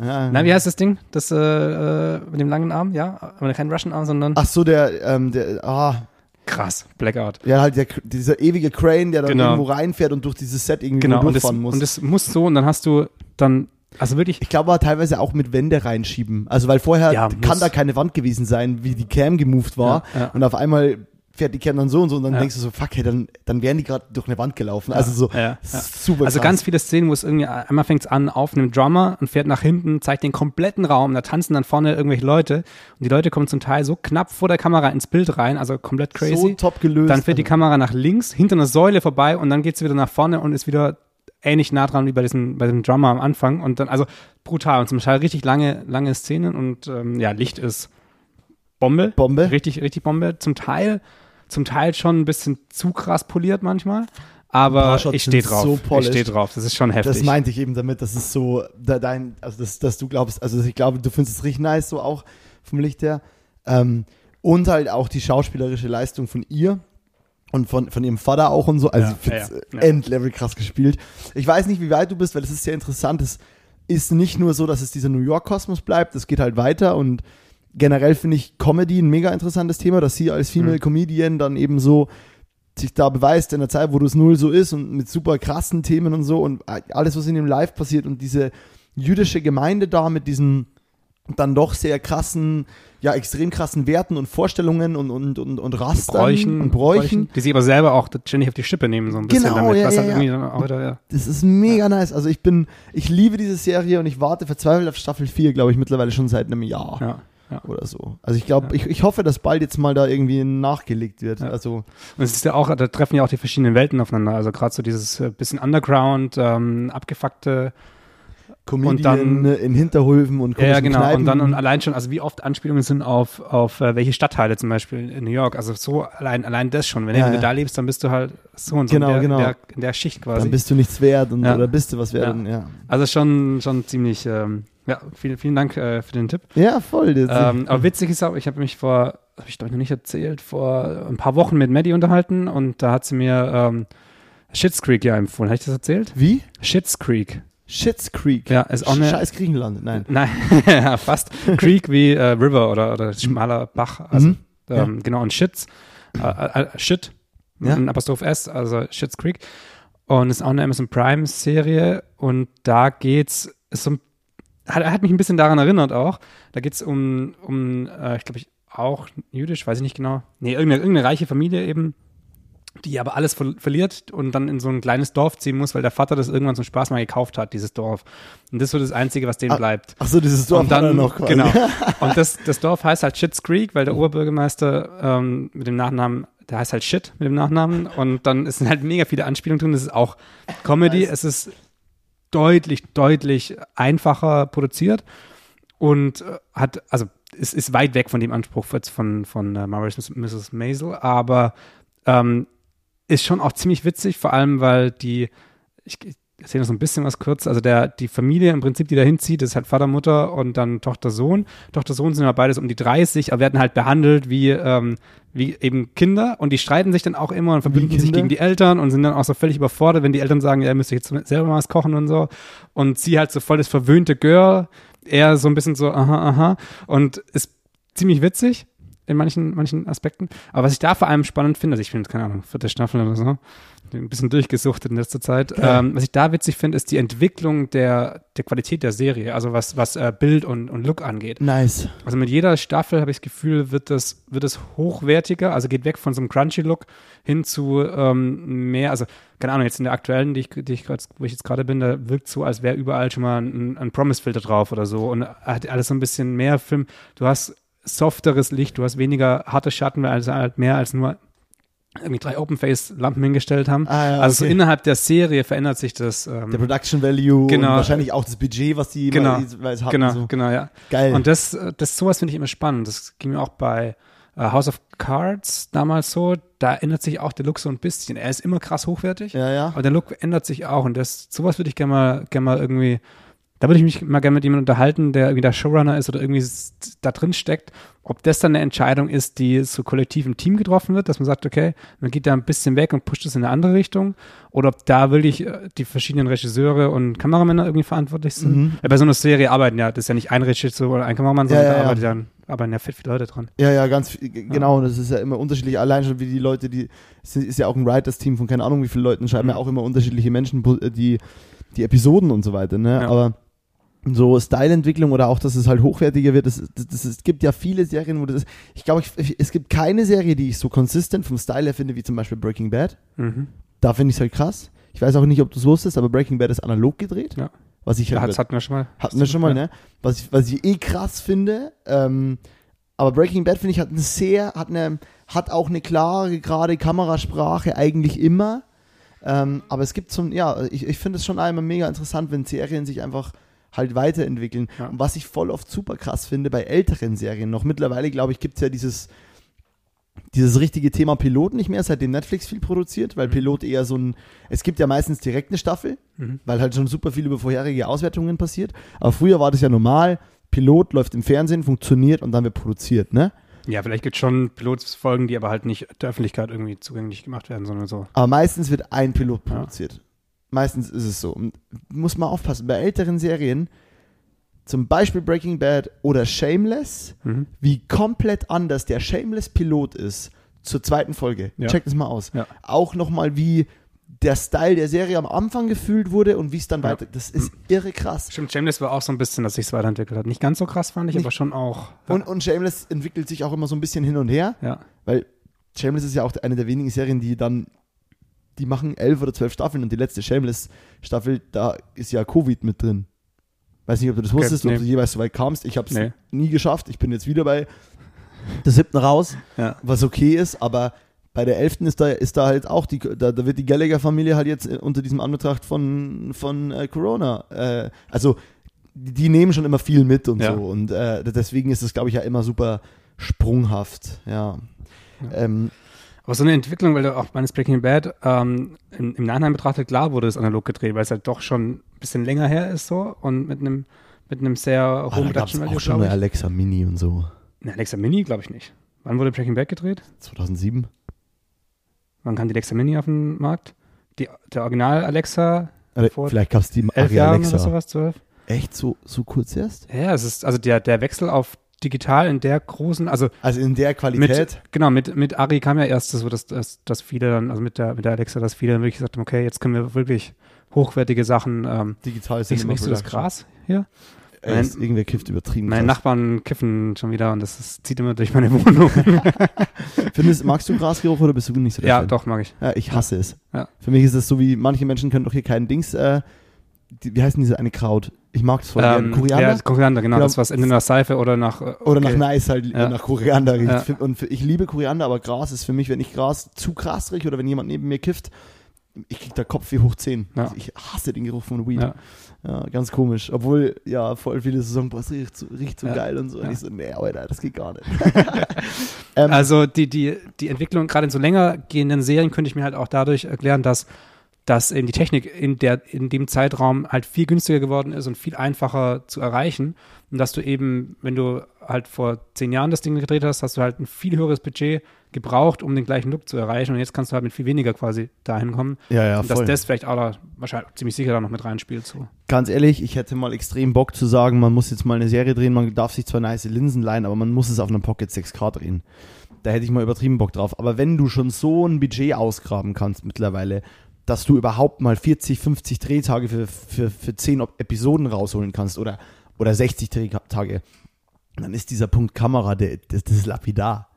[SPEAKER 2] ja. Na, wie heißt das Ding? Das äh, äh, mit dem langen Arm, ja? Aber kein Russian Arm, sondern.
[SPEAKER 1] Ach so, der, ähm, der, ah.
[SPEAKER 2] Krass, Blackout.
[SPEAKER 1] Ja, halt der, dieser ewige Crane, der dann genau. irgendwo reinfährt und durch dieses Set irgendwie
[SPEAKER 2] genau.
[SPEAKER 1] durchfahren
[SPEAKER 2] und
[SPEAKER 1] das, muss.
[SPEAKER 2] Und es muss so, und dann hast du dann also wirklich.
[SPEAKER 1] Ich glaube teilweise auch mit Wände reinschieben. Also weil vorher ja, kann da keine Wand gewesen sein, wie die Cam gemoved war. Ja, ja. Und auf einmal fährt die Cam dann so und so und dann ja. denkst du so, fuck, hey, dann, dann wären die gerade durch eine Wand gelaufen. Also so
[SPEAKER 2] ja, ja. super Also krass. ganz viele Szenen, wo es irgendwie, einmal fängt es an auf einem Drummer und fährt nach hinten, zeigt den kompletten Raum, da tanzen dann vorne irgendwelche Leute und die Leute kommen zum Teil so knapp vor der Kamera ins Bild rein, also komplett crazy. So
[SPEAKER 1] top gelöst.
[SPEAKER 2] Dann fährt die Kamera nach links, hinter einer Säule vorbei und dann geht sie wieder nach vorne und ist wieder ähnlich nah dran wie bei diesem, bei diesem Drummer am Anfang und dann, also brutal und zum Teil richtig lange, lange Szenen und ähm, ja, Licht ist Bombe.
[SPEAKER 1] Bombe.
[SPEAKER 2] Richtig, richtig Bombe. Zum Teil zum Teil schon ein bisschen zu krass poliert manchmal. Aber ich stehe drauf. So ich stehe drauf. Das ist schon heftig.
[SPEAKER 1] Das meinte ich eben damit, das ist so dein, also das, dass du glaubst, also ich glaube, du findest es richtig nice, so auch vom Licht her. Ähm, und halt auch die schauspielerische Leistung von ihr und von, von ihrem Vater auch und so. Also ja, ich finde ja, ja. Endlevel krass gespielt. Ich weiß nicht, wie weit du bist, weil es ist sehr interessant. Es ist nicht nur so, dass es dieser New York-Kosmos bleibt, es geht halt weiter und generell finde ich Comedy ein mega interessantes Thema, dass sie als Female mhm. Comedian dann eben so sich da beweist in der Zeit, wo das null so ist und mit super krassen Themen und so und alles, was in dem Live passiert und diese jüdische Gemeinde da mit diesen dann doch sehr krassen, ja, extrem krassen Werten und Vorstellungen und, und, und, und Rastern
[SPEAKER 2] Bräuchen,
[SPEAKER 1] und Bräuchen.
[SPEAKER 2] Die sie aber selber auch ständig auf die Schippe nehmen, so ein bisschen
[SPEAKER 1] genau,
[SPEAKER 2] damit.
[SPEAKER 1] Ja, ja,
[SPEAKER 2] halt
[SPEAKER 1] ja.
[SPEAKER 2] wieder, ja.
[SPEAKER 1] Das ist mega ja. nice. Also ich bin, ich liebe diese Serie und ich warte verzweifelt auf Staffel 4, glaube ich, mittlerweile schon seit einem Jahr.
[SPEAKER 2] Ja ja.
[SPEAKER 1] oder so. Also ich glaube, ja. ich, ich hoffe, dass bald jetzt mal da irgendwie nachgelegt wird. Ja. Also
[SPEAKER 2] und es ist ja auch, da treffen ja auch die verschiedenen Welten aufeinander. Also gerade so dieses äh, bisschen Underground, ähm, abgefuckte
[SPEAKER 1] Comedian und dann, in Hinterhöfen und
[SPEAKER 2] Ja, genau. Kneipen. Und dann und allein schon, also wie oft Anspielungen sind auf, auf äh, welche Stadtteile zum Beispiel in New York. Also so allein, allein das schon. Wenn, ja, du ja. da lebst, dann bist du halt so und so
[SPEAKER 1] genau,
[SPEAKER 2] in, der,
[SPEAKER 1] genau.
[SPEAKER 2] in, der, in der Schicht quasi.
[SPEAKER 1] Dann bist du nichts wert und, oder bist du was wert. Und, ja.
[SPEAKER 2] Also schon, schon ziemlich ähm, ja, vielen, vielen Dank äh, für den Tipp.
[SPEAKER 1] Ja, voll.
[SPEAKER 2] Ähm, aber witzig ist auch, ich habe mich vor, habe ich glaube ich noch nicht erzählt, vor ein paar Wochen mit Maddie unterhalten und da hat sie mir ähm, Schitt's Creek ja empfohlen. Habe ich das erzählt?
[SPEAKER 1] Wie?
[SPEAKER 2] Schitt's Creek.
[SPEAKER 1] Schitt's Creek.
[SPEAKER 2] Ja, ist auch eine.
[SPEAKER 1] Scheiß Griechenland, nein.
[SPEAKER 2] Nein, ja, fast. Creek wie äh, River oder, oder schmaler Bach. Also, mhm. ähm, ja. genau, und Shits. Äh, äh, Shit. Ja. Ein Apostroph S, also Schitt's Creek. und ist auch eine Amazon Prime Serie und da geht's ist so ein, hat, hat mich ein bisschen daran erinnert auch. Da geht's um um äh, ich glaube ich auch jüdisch, weiß ich nicht genau. Nee, irgendeine, irgendeine reiche Familie eben, die aber alles ver verliert und dann in so ein kleines Dorf ziehen muss, weil der Vater das irgendwann zum Spaß mal gekauft hat, dieses Dorf. Und das ist so das Einzige, was denen
[SPEAKER 1] Ah,
[SPEAKER 2] bleibt.
[SPEAKER 1] Ach so, dieses Dorf
[SPEAKER 2] und dann
[SPEAKER 1] noch quasi.
[SPEAKER 2] genau. Und das, das Dorf heißt halt Shit's Creek, weil der Oberbürgermeister ähm, mit dem Nachnamen, der heißt halt Shit mit dem Nachnamen. Und dann ist halt mega viele Anspielungen drin. Das ist auch Comedy. Es ist deutlich, deutlich einfacher produziert und äh, hat, also es ist weit weg von dem Anspruch von, von äh, Marvelous Mrs. Maisel, aber ähm, ist schon auch ziemlich witzig, vor allem weil die, ich erzähle noch so ein bisschen was kurz, also der, die Familie im Prinzip, die da hinzieht, ist halt Vater, Mutter und dann Tochter, Sohn. Tochter, Sohn sind ja beides um die 30, aber werden halt behandelt wie, ähm, wie eben Kinder und die streiten sich dann auch immer und verbünden sich gegen die Eltern und sind dann auch so völlig überfordert, wenn die Eltern sagen, ja, ihr müsst euch jetzt selber mal was kochen und so. Und sie halt so voll das verwöhnte Girl, er so ein bisschen so, aha, aha. Und ist ziemlich witzig in manchen, manchen Aspekten. Aber was ich da vor allem spannend finde, also ich finde, keine Ahnung, vierte Staffel oder so, ein bisschen durchgesuchtet in letzter Zeit.
[SPEAKER 1] Ja.
[SPEAKER 2] Ähm, was ich da witzig finde, ist die Entwicklung der, der Qualität der Serie, also was, was äh, Bild und, und Look angeht.
[SPEAKER 1] Nice.
[SPEAKER 2] Also mit jeder Staffel habe ich das Gefühl, wird das, wird es hochwertiger, also geht weg von so einem Crunchy-Look hin zu ähm, mehr, also keine Ahnung, jetzt in der aktuellen, die ich, die ich grad, wo ich jetzt gerade bin, da wirkt so, als wäre überall schon mal ein, ein Promise-Filter drauf oder so und hat alles so ein bisschen mehr Film. Du hast softeres Licht, du hast weniger harte Schatten, weil also halt mehr als nur irgendwie drei Open-Face-Lampen hingestellt haben.
[SPEAKER 1] Ah, ja,
[SPEAKER 2] also so innerhalb der Serie verändert sich das. Ähm,
[SPEAKER 1] Der Production Value
[SPEAKER 2] Genau.
[SPEAKER 1] und wahrscheinlich auch das Budget, was die
[SPEAKER 2] Genau.
[SPEAKER 1] jeweils hatten.
[SPEAKER 2] genau,
[SPEAKER 1] So.
[SPEAKER 2] genau, ja.
[SPEAKER 1] Geil.
[SPEAKER 2] Und das, äh, das sowas finde ich immer spannend. Das ging mir auch bei äh, House of Cards damals so. Da ändert sich auch der Look so ein bisschen. Er ist immer krass hochwertig,
[SPEAKER 1] ja, ja.
[SPEAKER 2] aber der Look ändert sich auch. Und das, sowas würde ich gerne mal, gerne mal irgendwie, da würde ich mich mal gerne mit jemandem unterhalten, der irgendwie der Showrunner ist oder irgendwie da drin steckt. Ob das dann eine Entscheidung ist, die so kollektiv im Team getroffen wird, dass man sagt, okay, man geht da ein bisschen weg und pusht es in eine andere Richtung. Oder ob da wirklich äh, die verschiedenen Regisseure und Kameramänner irgendwie verantwortlich sind.
[SPEAKER 1] Mhm.
[SPEAKER 2] Ja, bei so einer Serie arbeiten ja, das ist ja nicht ein Regisseur oder ein Kameramann,
[SPEAKER 1] Ja,
[SPEAKER 2] sondern
[SPEAKER 1] ja,
[SPEAKER 2] da
[SPEAKER 1] ja.
[SPEAKER 2] arbeitet dann, arbeiten ja viel, viele Leute dran.
[SPEAKER 1] Ja, ja, ganz viel, genau. Und das ist ja immer unterschiedlich. Allein schon wie die Leute, die, es ist ja auch ein Writers-Team von keine Ahnung wie viele Leuten, schreiben ja
[SPEAKER 2] Mhm.
[SPEAKER 1] auch immer unterschiedliche Menschen äh, die, die Episoden und so weiter, ne?
[SPEAKER 2] Ja.
[SPEAKER 1] Aber so Styleentwicklung oder auch, dass es halt hochwertiger wird, das, das, das, es gibt ja viele Serien, wo das ist. Ich glaube, es gibt keine Serie, die ich so konsistent vom Style her finde, wie zum Beispiel Breaking Bad.
[SPEAKER 2] Mhm.
[SPEAKER 1] Da finde ich es halt krass. Ich weiß auch nicht, ob du es wusstest, aber Breaking Bad ist analog gedreht.
[SPEAKER 2] Ja.
[SPEAKER 1] Was ich
[SPEAKER 2] Ja,
[SPEAKER 1] halt
[SPEAKER 2] das hatten wir schon mal.
[SPEAKER 1] hatten wir schon mal, ne? Was ich, was ich eh krass finde. Ähm, aber Breaking Bad, finde ich, hat eine sehr, hat eine, hat auch eine klare, gerade Kamerasprache eigentlich immer. Ähm, aber es gibt so ein, ja, ich, ich finde es schon einmal mega interessant, wenn Serien sich einfach halt weiterentwickeln.
[SPEAKER 2] Ja.
[SPEAKER 1] Und was ich voll oft super krass finde bei älteren Serien noch, mittlerweile, glaube ich, gibt es ja dieses, dieses richtige Thema Pilot nicht mehr, seitdem Netflix viel produziert, weil
[SPEAKER 2] Mhm.
[SPEAKER 1] Pilot eher so ein, es gibt ja meistens direkt eine Staffel,
[SPEAKER 2] Mhm.
[SPEAKER 1] weil halt schon super viel über vorherige Auswertungen passiert. Aber früher war das ja normal, Pilot läuft im Fernsehen, funktioniert und dann wird produziert, ne?
[SPEAKER 2] Ja, vielleicht gibt es schon Pilotfolgen, die aber halt nicht der Öffentlichkeit irgendwie zugänglich gemacht werden, sondern so.
[SPEAKER 1] Aber meistens wird ein Pilot
[SPEAKER 2] Ja.
[SPEAKER 1] Meistens ist es so. Und muss man aufpassen, bei älteren Serien, zum Beispiel Breaking Bad oder Shameless,
[SPEAKER 2] Mhm.
[SPEAKER 1] wie komplett anders der Shameless-Pilot ist zur zweiten Folge.
[SPEAKER 2] Ja.
[SPEAKER 1] Check das mal aus.
[SPEAKER 2] Ja.
[SPEAKER 1] Auch nochmal, wie der Style der Serie am Anfang gefühlt wurde und wie es dann
[SPEAKER 2] Ja.
[SPEAKER 1] weiter. Das ist irre krass.
[SPEAKER 2] Stimmt, Shameless war auch so ein bisschen, dass sich es weiterentwickelt hat. Nicht ganz so krass fand ich,
[SPEAKER 1] Nicht-
[SPEAKER 2] aber schon auch. Ja.
[SPEAKER 1] Und, und Shameless entwickelt sich auch immer so ein bisschen hin und her,
[SPEAKER 2] ja.
[SPEAKER 1] weil Shameless ist ja auch eine der wenigen Serien, die dann, die machen elf oder zwölf Staffeln und die letzte Shameless-Staffel, da ist ja Covid mit drin. Weiß nicht, ob du das
[SPEAKER 2] Okay,
[SPEAKER 1] wusstest,
[SPEAKER 2] nee.
[SPEAKER 1] ob du jeweils so weit kamst. Ich habe es
[SPEAKER 2] Nee.
[SPEAKER 1] nie geschafft. Ich bin jetzt wieder bei der siebten raus,
[SPEAKER 2] Ja.
[SPEAKER 1] was okay ist, aber bei der elften ist da, ist da halt auch die, da, da wird die Gallagher-Familie halt jetzt unter diesem Anbetracht von, von äh, Corona, äh, also die, die nehmen schon immer viel mit und
[SPEAKER 2] Ja.
[SPEAKER 1] so und äh, deswegen ist es, glaube ich, ja immer super sprunghaft, ja.
[SPEAKER 2] Ja.
[SPEAKER 1] Ähm,
[SPEAKER 2] Aber so eine Entwicklung, weil du auch meines Breaking Bad ähm, im, im Nachhinein betrachtet, klar wurde es analog gedreht, weil es halt doch schon ein bisschen länger her ist so und mit einem mit einem sehr
[SPEAKER 1] oh,
[SPEAKER 2] hohen
[SPEAKER 1] es
[SPEAKER 2] Production Value,
[SPEAKER 1] auch schon eine. Alexa Mini und so.
[SPEAKER 2] Ne, Alexa Mini, glaube ich nicht. Wann wurde Breaking Bad gedreht?
[SPEAKER 1] 2007.
[SPEAKER 2] Wann kam die Alexa Mini auf den Markt? Die, der Original Alexa,
[SPEAKER 1] Oder
[SPEAKER 2] Vor
[SPEAKER 1] vielleicht gab es die Ari
[SPEAKER 2] Jahren
[SPEAKER 1] Alexa.
[SPEAKER 2] oder sowas, zwölf?
[SPEAKER 1] Echt so, so kurz erst?
[SPEAKER 2] Ja, es ist, also der, der Wechsel auf digital in der großen, also
[SPEAKER 1] Also in der Qualität.
[SPEAKER 2] mit, genau, mit, mit Ari kam ja erst so, dass, dass, dass viele dann, also mit der, mit der Alexa, dass viele dann wirklich gesagt haben, okay, jetzt können wir wirklich hochwertige Sachen, ähm,
[SPEAKER 1] digital Cinema
[SPEAKER 2] siehst du das. Gras hier?
[SPEAKER 1] Ey, ist irgendwer kifft übertrieben.
[SPEAKER 2] Meine
[SPEAKER 1] krass.
[SPEAKER 2] Nachbarn kiffen schon wieder und das ist, zieht immer durch meine Wohnung.
[SPEAKER 1] Findest, magst du Grasgeruch oder bist du nicht so der
[SPEAKER 2] ja,
[SPEAKER 1] Fan?
[SPEAKER 2] doch, mag ich.
[SPEAKER 1] Ja, ich hasse es.
[SPEAKER 2] Ja.
[SPEAKER 1] Für mich ist es so wie, manche Menschen können doch hier keinen Dings, äh, die, wie heißt denn diese eine Kraut? Ich mag das voll gerne.
[SPEAKER 2] Ähm,
[SPEAKER 1] Koriander?
[SPEAKER 2] Ja, Koriander, genau,
[SPEAKER 1] Genau.
[SPEAKER 2] das was entweder nach Seife oder nach äh,
[SPEAKER 1] Oder
[SPEAKER 2] okay.
[SPEAKER 1] nach Nice halt,
[SPEAKER 2] Ja.
[SPEAKER 1] nach Koriander riecht.
[SPEAKER 2] Ja.
[SPEAKER 1] Und ich liebe Koriander, aber Gras ist für mich, wenn ich Gras zu Gras rieche oder wenn jemand neben mir kifft, ich krieg da Kopf wie hoch 10.
[SPEAKER 2] Ja.
[SPEAKER 1] Ich hasse den Geruch von Weed.
[SPEAKER 2] Ja.
[SPEAKER 1] Ja. ganz komisch. Obwohl, ja, voll viele so sagen, boah, riecht so, riecht so
[SPEAKER 2] Ja.
[SPEAKER 1] geil und so. Und ich so, nee, Alter, das geht gar nicht. ähm,
[SPEAKER 2] Also die, die, die Entwicklung gerade in so länger gehenden Serien könnte ich mir halt auch dadurch erklären, dass, dass eben die Technik in, der, in dem Zeitraum halt viel günstiger geworden ist und viel einfacher zu erreichen. Und dass du eben, wenn du halt vor zehn Jahren das Ding gedreht hast, hast du halt ein viel höheres Budget gebraucht, um den gleichen Look zu erreichen. Und jetzt kannst du halt mit viel weniger quasi dahin kommen.
[SPEAKER 1] ja, ja,
[SPEAKER 2] und dass
[SPEAKER 1] voll.
[SPEAKER 2] das vielleicht auch da, wahrscheinlich ziemlich sicher da noch mit reinspielt. So.
[SPEAKER 1] ganz ehrlich, ich hätte mal extrem Bock zu sagen, man muss jetzt mal eine Serie drehen, man darf sich zwar nice Linsen leihen, aber man muss es auf einem Pocket 6K drehen. Da hätte ich mal übertrieben Bock drauf. Aber wenn du schon so ein Budget ausgraben kannst mittlerweile, dass du überhaupt mal 40, 50 Drehtage für, für, für 10 Op- Episoden rausholen kannst oder, oder 60 Drehtage, dann ist dieser Punkt Kamera, der, das, das ist lapidar.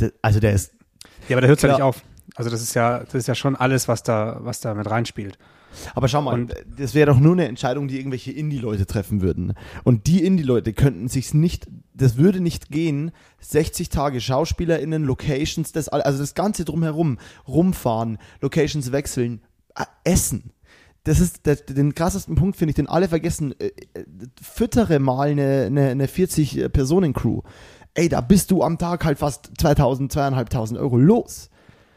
[SPEAKER 1] Der, also der ist
[SPEAKER 2] Ja, aber da hört es ja nicht auf. Also das ist ja, das ist ja schon alles, was da, was da mit reinspielt.
[SPEAKER 1] Aber schau mal,
[SPEAKER 2] Und-
[SPEAKER 1] das wäre doch nur eine Entscheidung, die irgendwelche Indie-Leute treffen würden. Und die Indie-Leute könnten sich's nicht, das würde nicht gehen, 60 Tage SchauspielerInnen, Locations, das, also das Ganze drumherum, rumfahren, Locations wechseln, äh, essen. Das ist der, den krassesten Punkt, finde ich, den alle vergessen. Äh, äh, füttere mal eine, eine, eine 40-Personen-Crew. Ey, da bist du am Tag halt fast 2000, 2500 Euro los.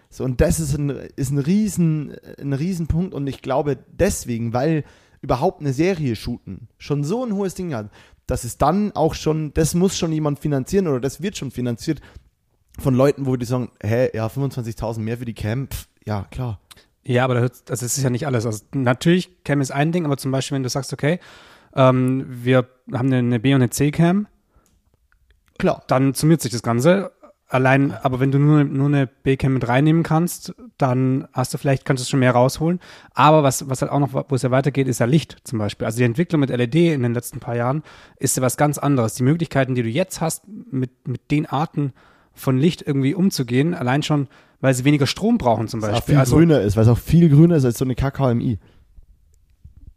[SPEAKER 1] So, und das ist ein, ist ein riesen, ein Riesenpunkt und ich glaube deswegen, weil überhaupt eine Serie shooten schon so ein hohes Ding hat, dass es dann auch schon, das muss schon jemand finanzieren oder das wird schon finanziert von Leuten, wo die sagen, hä, ja, 25.000 mehr für die Cam, pff, ja, klar.
[SPEAKER 2] Ja, aber da hört, also es ist ja nicht alles. Also natürlich, Cam ist ein Ding, aber zum Beispiel, wenn du sagst, okay, ähm, wir haben eine, eine B- und eine C-Cam,
[SPEAKER 1] Klar.
[SPEAKER 2] dann summiert sich das Ganze. Allein, aber wenn du nur, nur eine B-Cam mit reinnehmen kannst, dann hast du vielleicht, kannst du schon mehr rausholen. Aber was, was halt auch noch, wo es ja weitergeht, ist ja Licht zum Beispiel. Also die Entwicklung mit LED in den letzten paar Jahren ist ja was ganz anderes. Die Möglichkeiten, die du jetzt hast, mit, mit den Arten von Licht irgendwie umzugehen, allein schon, weil sie weniger Strom brauchen zum
[SPEAKER 1] Weil es auch
[SPEAKER 2] Beispiel.
[SPEAKER 1] viel
[SPEAKER 2] Also,
[SPEAKER 1] grüner ist, weil es auch viel grüner ist als so eine KKMI.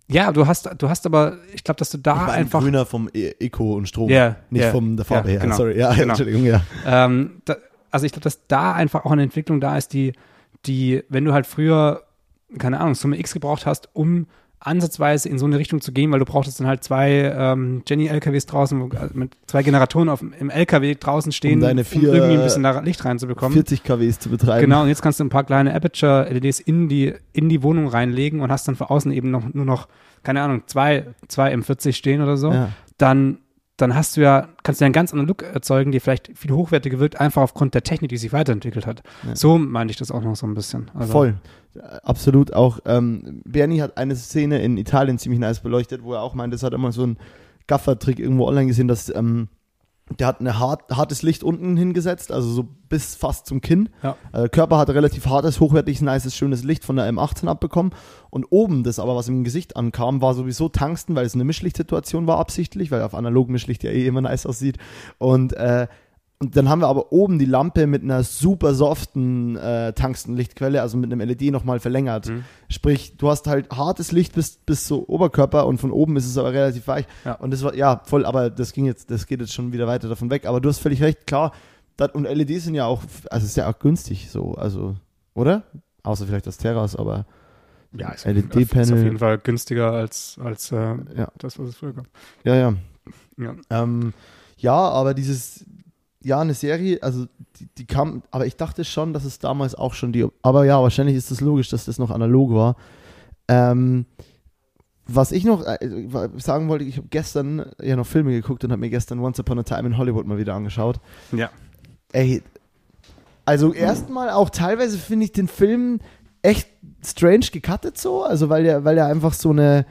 [SPEAKER 2] Ja, du hast, du hast aber, ich glaube, dass du da
[SPEAKER 1] ich meine
[SPEAKER 2] einfach
[SPEAKER 1] grüner vom E- Eco und Strom,
[SPEAKER 2] Ja,
[SPEAKER 1] nicht
[SPEAKER 2] ja,
[SPEAKER 1] von der Farbe
[SPEAKER 2] ja,
[SPEAKER 1] her.
[SPEAKER 2] genau,
[SPEAKER 1] Sorry, ja,
[SPEAKER 2] genau.
[SPEAKER 1] Entschuldigung, ja.
[SPEAKER 2] Ähm, da, also ich glaube, dass da einfach auch eine Entwicklung da ist, die, die, wenn du halt früher, keine Ahnung, Summe X gebraucht hast, um ansatzweise in so eine Richtung zu gehen, weil du brauchtest dann halt zwei ähm, Jenny-LKWs draußen, also mit zwei Generatoren auf, im LKW draußen stehen,
[SPEAKER 1] deine vier,
[SPEAKER 2] irgendwie ein bisschen da Licht reinzubekommen.
[SPEAKER 1] 40 kWs zu betreiben.
[SPEAKER 2] Genau, und jetzt kannst du ein paar kleine Aperture-LEDs in die, in die Wohnung reinlegen und hast dann von außen eben noch, nur noch, keine Ahnung, zwei, zwei M40 stehen oder so.
[SPEAKER 1] Ja.
[SPEAKER 2] Dann, dann hast du ja, kannst du ja einen ganz anderen Look erzeugen, der vielleicht viel hochwertiger wirkt, einfach aufgrund der Technik, die sich weiterentwickelt hat.
[SPEAKER 1] Ja.
[SPEAKER 2] So meinte ich das auch noch so ein bisschen. Also,
[SPEAKER 1] Voll. Absolut auch. Ähm, Bernie hat eine Szene in Italien ziemlich nice beleuchtet, wo er auch meint, das hat immer so einen Gaffer-Trick irgendwo online gesehen, dass ähm, der hat ein hart, hartes Licht unten hingesetzt, also so bis fast zum Kinn.
[SPEAKER 2] Ja.
[SPEAKER 1] Äh, Körper hat relativ hartes, hochwertiges, nices, schönes Licht von der M18 abbekommen. Und oben, das aber, was im Gesicht ankam, war sowieso Tungsten, weil es eine Mischlichtsituation war absichtlich, weil auf analog Mischlicht ja eh immer nice aussieht. Und äh, und dann haben wir aber oben die Lampe mit einer super soften äh, Tungstenlichtquelle, also mit einem LED nochmal verlängert.
[SPEAKER 2] Mhm.
[SPEAKER 1] Sprich, du hast halt hartes Licht bis, bis so Oberkörper und von oben ist es aber relativ weich.
[SPEAKER 2] Ja.
[SPEAKER 1] Und das war, ja, voll, aber das ging jetzt, das geht jetzt schon wieder weiter davon weg. Aber du hast völlig recht, klar. Das, und LEDs sind ja auch, also ist ja auch günstig so, also, oder? Außer vielleicht das Terras, aber
[SPEAKER 2] ja, ist,
[SPEAKER 1] LED-Panel.
[SPEAKER 2] ist auf jeden Fall günstiger als, als äh,
[SPEAKER 1] ja,
[SPEAKER 2] das, was es früher gab.
[SPEAKER 1] ja, ja.
[SPEAKER 2] Ja.
[SPEAKER 1] Ähm, ja, aber dieses, ja, eine Serie, also die, die kam, aber ich dachte schon, dass es damals auch schon die, aber ja, wahrscheinlich ist es das logisch, dass das noch analog war. Ähm, was ich noch äh, sagen wollte, ich habe gestern ja noch Filme geguckt und habe mir gestern Once Upon a Time in Hollywood mal wieder angeschaut.
[SPEAKER 2] Ja.
[SPEAKER 1] Ey, also erstmal auch teilweise finde ich den Film echt strange gecuttet so, also weil der, weil der einfach so eine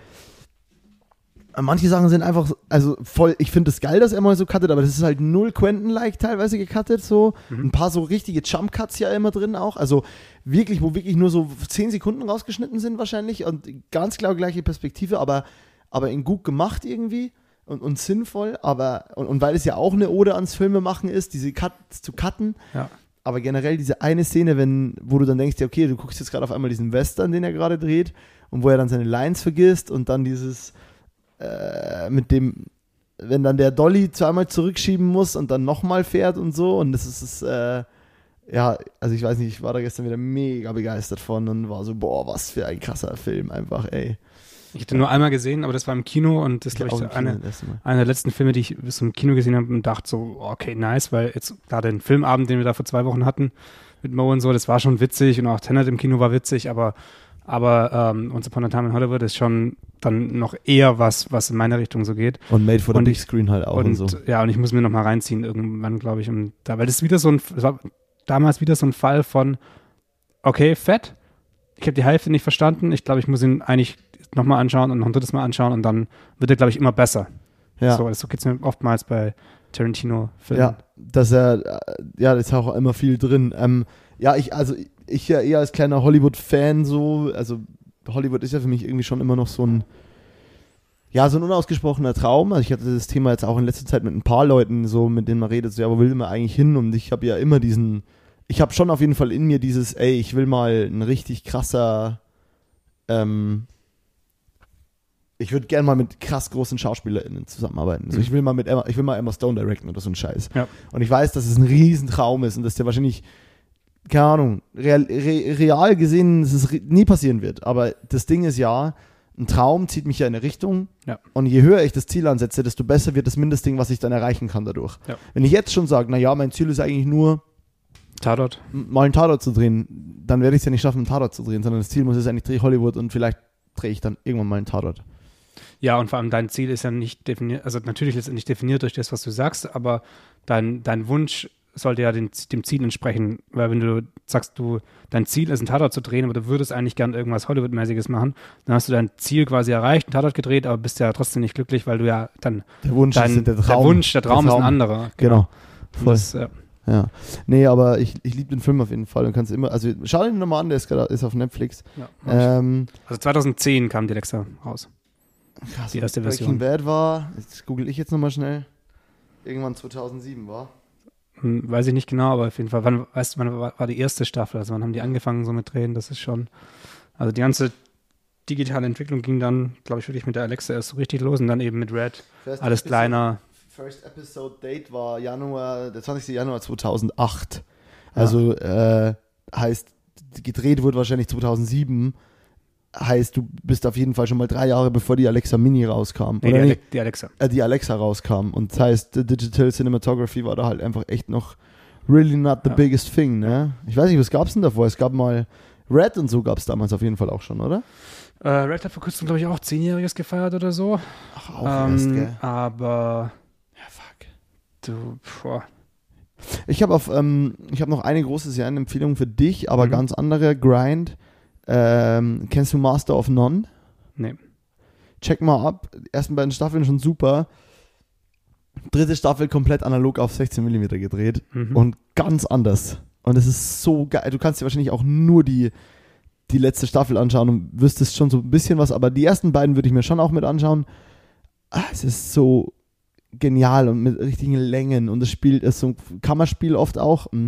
[SPEAKER 1] manche Sachen sind einfach, so- also voll, ich finde es geil, dass er mal so cuttet, aber das ist halt null Quentin-like teilweise gecuttet, so.
[SPEAKER 2] Mhm.
[SPEAKER 1] Ein paar so richtige Jump-Cuts ja immer drin auch, also wirklich, wo wirklich nur so 10 Sekunden rausgeschnitten sind wahrscheinlich und ganz klar gleiche Perspektive, aber, aber in gut gemacht irgendwie und, und sinnvoll, aber, und, und weil es ja auch eine Ode ans Filmemachen ist, diese Cuts zu cutten,
[SPEAKER 2] Ja.
[SPEAKER 1] aber generell diese eine Szene, wenn, wo du dann denkst, ja, okay, du guckst jetzt gerade auf einmal diesen Western, den er gerade dreht, und wo er dann seine Lines vergisst und dann dieses äh, mit dem, wenn dann der Dolly zweimal zurückschieben muss und dann nochmal fährt und so, und das ist es, äh, ja, also ich weiß nicht, ich war da gestern wieder mega begeistert von und war so, boah, was für ein krasser Film, einfach, ey.
[SPEAKER 2] Ich hatte nur einmal gesehen, aber das war im Kino und das ist, glaube ich,
[SPEAKER 1] im Kino
[SPEAKER 2] eine,
[SPEAKER 1] das
[SPEAKER 2] einer der letzten Filme, die ich bis zum Kino gesehen habe und dachte so, okay, nice, weil jetzt gerade den Filmabend, den wir da vor zwei Wochen hatten mit Mo und so, das war schon witzig und auch Tenet im Kino war witzig, aber, aber ähm, Once Upon a Time in Hollywood ist schon dann noch eher was, was in meine Richtung so geht.
[SPEAKER 1] Und Made for the
[SPEAKER 2] Und
[SPEAKER 1] Big
[SPEAKER 2] ich-
[SPEAKER 1] Screen halt auch und,
[SPEAKER 2] und
[SPEAKER 1] so.
[SPEAKER 2] ja, und ich muss mir noch mal reinziehen irgendwann, glaube ich, um da, weil das ist wieder so ein, war damals wieder so ein Fall von, okay, fett, ich habe die Hälfte nicht verstanden, ich glaube, ich muss ihn eigentlich noch mal anschauen und noch ein drittes Mal anschauen und dann wird er, glaube ich, immer besser.
[SPEAKER 1] Ja.
[SPEAKER 2] So, so geht es mir oftmals bei Tarantino-Filmen.
[SPEAKER 1] Ja, dass er, äh, ja, da ist auch immer viel drin. Ähm, ja, ich, also ich ja eher als kleiner Hollywood-Fan so, also Hollywood ist ja für mich irgendwie schon immer noch so ein, ja, so ein unausgesprochener Traum. Also ich hatte das Thema jetzt auch in letzter Zeit mit ein paar Leuten so, mit denen man redet, so, ja, wo will man eigentlich hin? Und ich habe ja immer diesen, ich habe schon auf jeden Fall in mir dieses, ey, ich will mal ein richtig krasser, ähm, ich würde gerne mal mit krass großen SchauspielerInnen zusammenarbeiten. Also
[SPEAKER 2] Mhm.
[SPEAKER 1] ich will mal mit Emma, ich will mal Emma Stone directen oder so ein Scheiß.
[SPEAKER 2] Ja.
[SPEAKER 1] Und ich weiß, dass es ein Riesentraum ist und dass der wahrscheinlich, keine Ahnung, real, re, real gesehen, dass es nie passieren wird. Aber das Ding ist ja, ein Traum zieht mich ja in eine Richtung.
[SPEAKER 2] Ja.
[SPEAKER 1] Und je höher ich das Ziel ansetze, desto besser wird das Mindestding, was ich dann erreichen kann dadurch.
[SPEAKER 2] Ja.
[SPEAKER 1] Wenn ich jetzt schon sage, naja, mein Ziel ist eigentlich nur,
[SPEAKER 2] Tatort.
[SPEAKER 1] mal einen Tatort zu drehen, dann werde ich es ja nicht schaffen, einen Tatort zu drehen, sondern das Ziel muss es eigentlich, drehe Hollywood und vielleicht drehe ich dann irgendwann mal einen Tatort.
[SPEAKER 2] Ja, und vor allem dein Ziel ist ja nicht definiert, also natürlich letztendlich definiert durch das, was du sagst, aber dein, dein Wunsch sollte ja den, dem Ziel entsprechen, weil wenn du sagst, du, dein Ziel ist, einen Tatort zu drehen, aber du würdest eigentlich gern irgendwas Hollywood-mäßiges machen, dann hast du dein Ziel quasi erreicht, einen Tatort gedreht, aber bist ja trotzdem nicht glücklich, weil du ja dann
[SPEAKER 1] Der Wunsch
[SPEAKER 2] dein,
[SPEAKER 1] ist der Traum.
[SPEAKER 2] Wunsch, der Traum, ist ein anderer.
[SPEAKER 1] Genau.
[SPEAKER 2] Und
[SPEAKER 1] Voll.
[SPEAKER 2] Das, äh,
[SPEAKER 1] Ja. Nee, aber ich, ich liebe den Film auf jeden Fall und kannst immer, also schau den nochmal an, der ist, gerade- ist auf Netflix.
[SPEAKER 2] ja,
[SPEAKER 1] Ähm,
[SPEAKER 2] also 2010 kam die Alexa raus.
[SPEAKER 1] krass,
[SPEAKER 2] Die erste
[SPEAKER 1] Breaking
[SPEAKER 2] Version.
[SPEAKER 1] Bad war, jetzt google ich jetzt nochmal schnell, irgendwann 2007 war.
[SPEAKER 2] Hm, Weiß ich nicht genau, aber auf jeden Fall, wann, weißt du, wann war, die erste Staffel? Also wann haben die angefangen so mit Drehen? Das ist schon, also die ganze digitale Entwicklung ging dann, glaube ich, wirklich mit der Alexa erst so richtig los und dann eben mit Red.
[SPEAKER 1] First
[SPEAKER 2] Alles
[SPEAKER 1] Episode-
[SPEAKER 2] kleiner.
[SPEAKER 1] First Episode Date war Januar, der 20. Januar 2008. Also äh, heißt, gedreht wurde wahrscheinlich 2007. Heißt, du bist auf jeden Fall schon mal drei Jahre bevor die Alexa Mini rauskam.
[SPEAKER 2] Nee, die,
[SPEAKER 1] Oder
[SPEAKER 2] Ale
[SPEAKER 1] nicht?
[SPEAKER 2] die Alexa.
[SPEAKER 1] äh, die Alexa rauskam. Und das heißt, die Digital Cinematography war da halt einfach echt noch really not the
[SPEAKER 2] Ja.
[SPEAKER 1] biggest thing, ne? Ich weiß nicht, was gab's denn davor? Es gab mal Red und so gab's damals auf jeden Fall auch schon, oder?
[SPEAKER 2] Äh, Red hat vor kurzem, glaube ich, auch Zehnjähriges gefeiert oder so.
[SPEAKER 1] Ach, auch erst,
[SPEAKER 2] Ähm,
[SPEAKER 1] gell?
[SPEAKER 2] aber
[SPEAKER 1] Ja, fuck.
[SPEAKER 2] du, boah.
[SPEAKER 1] Ich habe auf, ähm, ich habe noch eine große Serienempfehlung für dich, aber
[SPEAKER 2] Mhm.
[SPEAKER 1] ganz andere. Grind. Ähm, kennst du Master of None?
[SPEAKER 2] Nee.
[SPEAKER 1] Check mal ab. Die ersten beiden Staffeln schon super. Dritte Staffel komplett analog auf 16 mm gedreht
[SPEAKER 2] Mhm.
[SPEAKER 1] und ganz anders. Und es ist so geil. Du kannst dir wahrscheinlich auch nur die, die letzte Staffel anschauen und wüsstest schon so ein bisschen was, aber die ersten beiden würde ich mir schon auch mit anschauen. Ah, es ist so genial und mit richtigen Längen und es spielt, es ist so ein Kammerspiel oft auch, mm,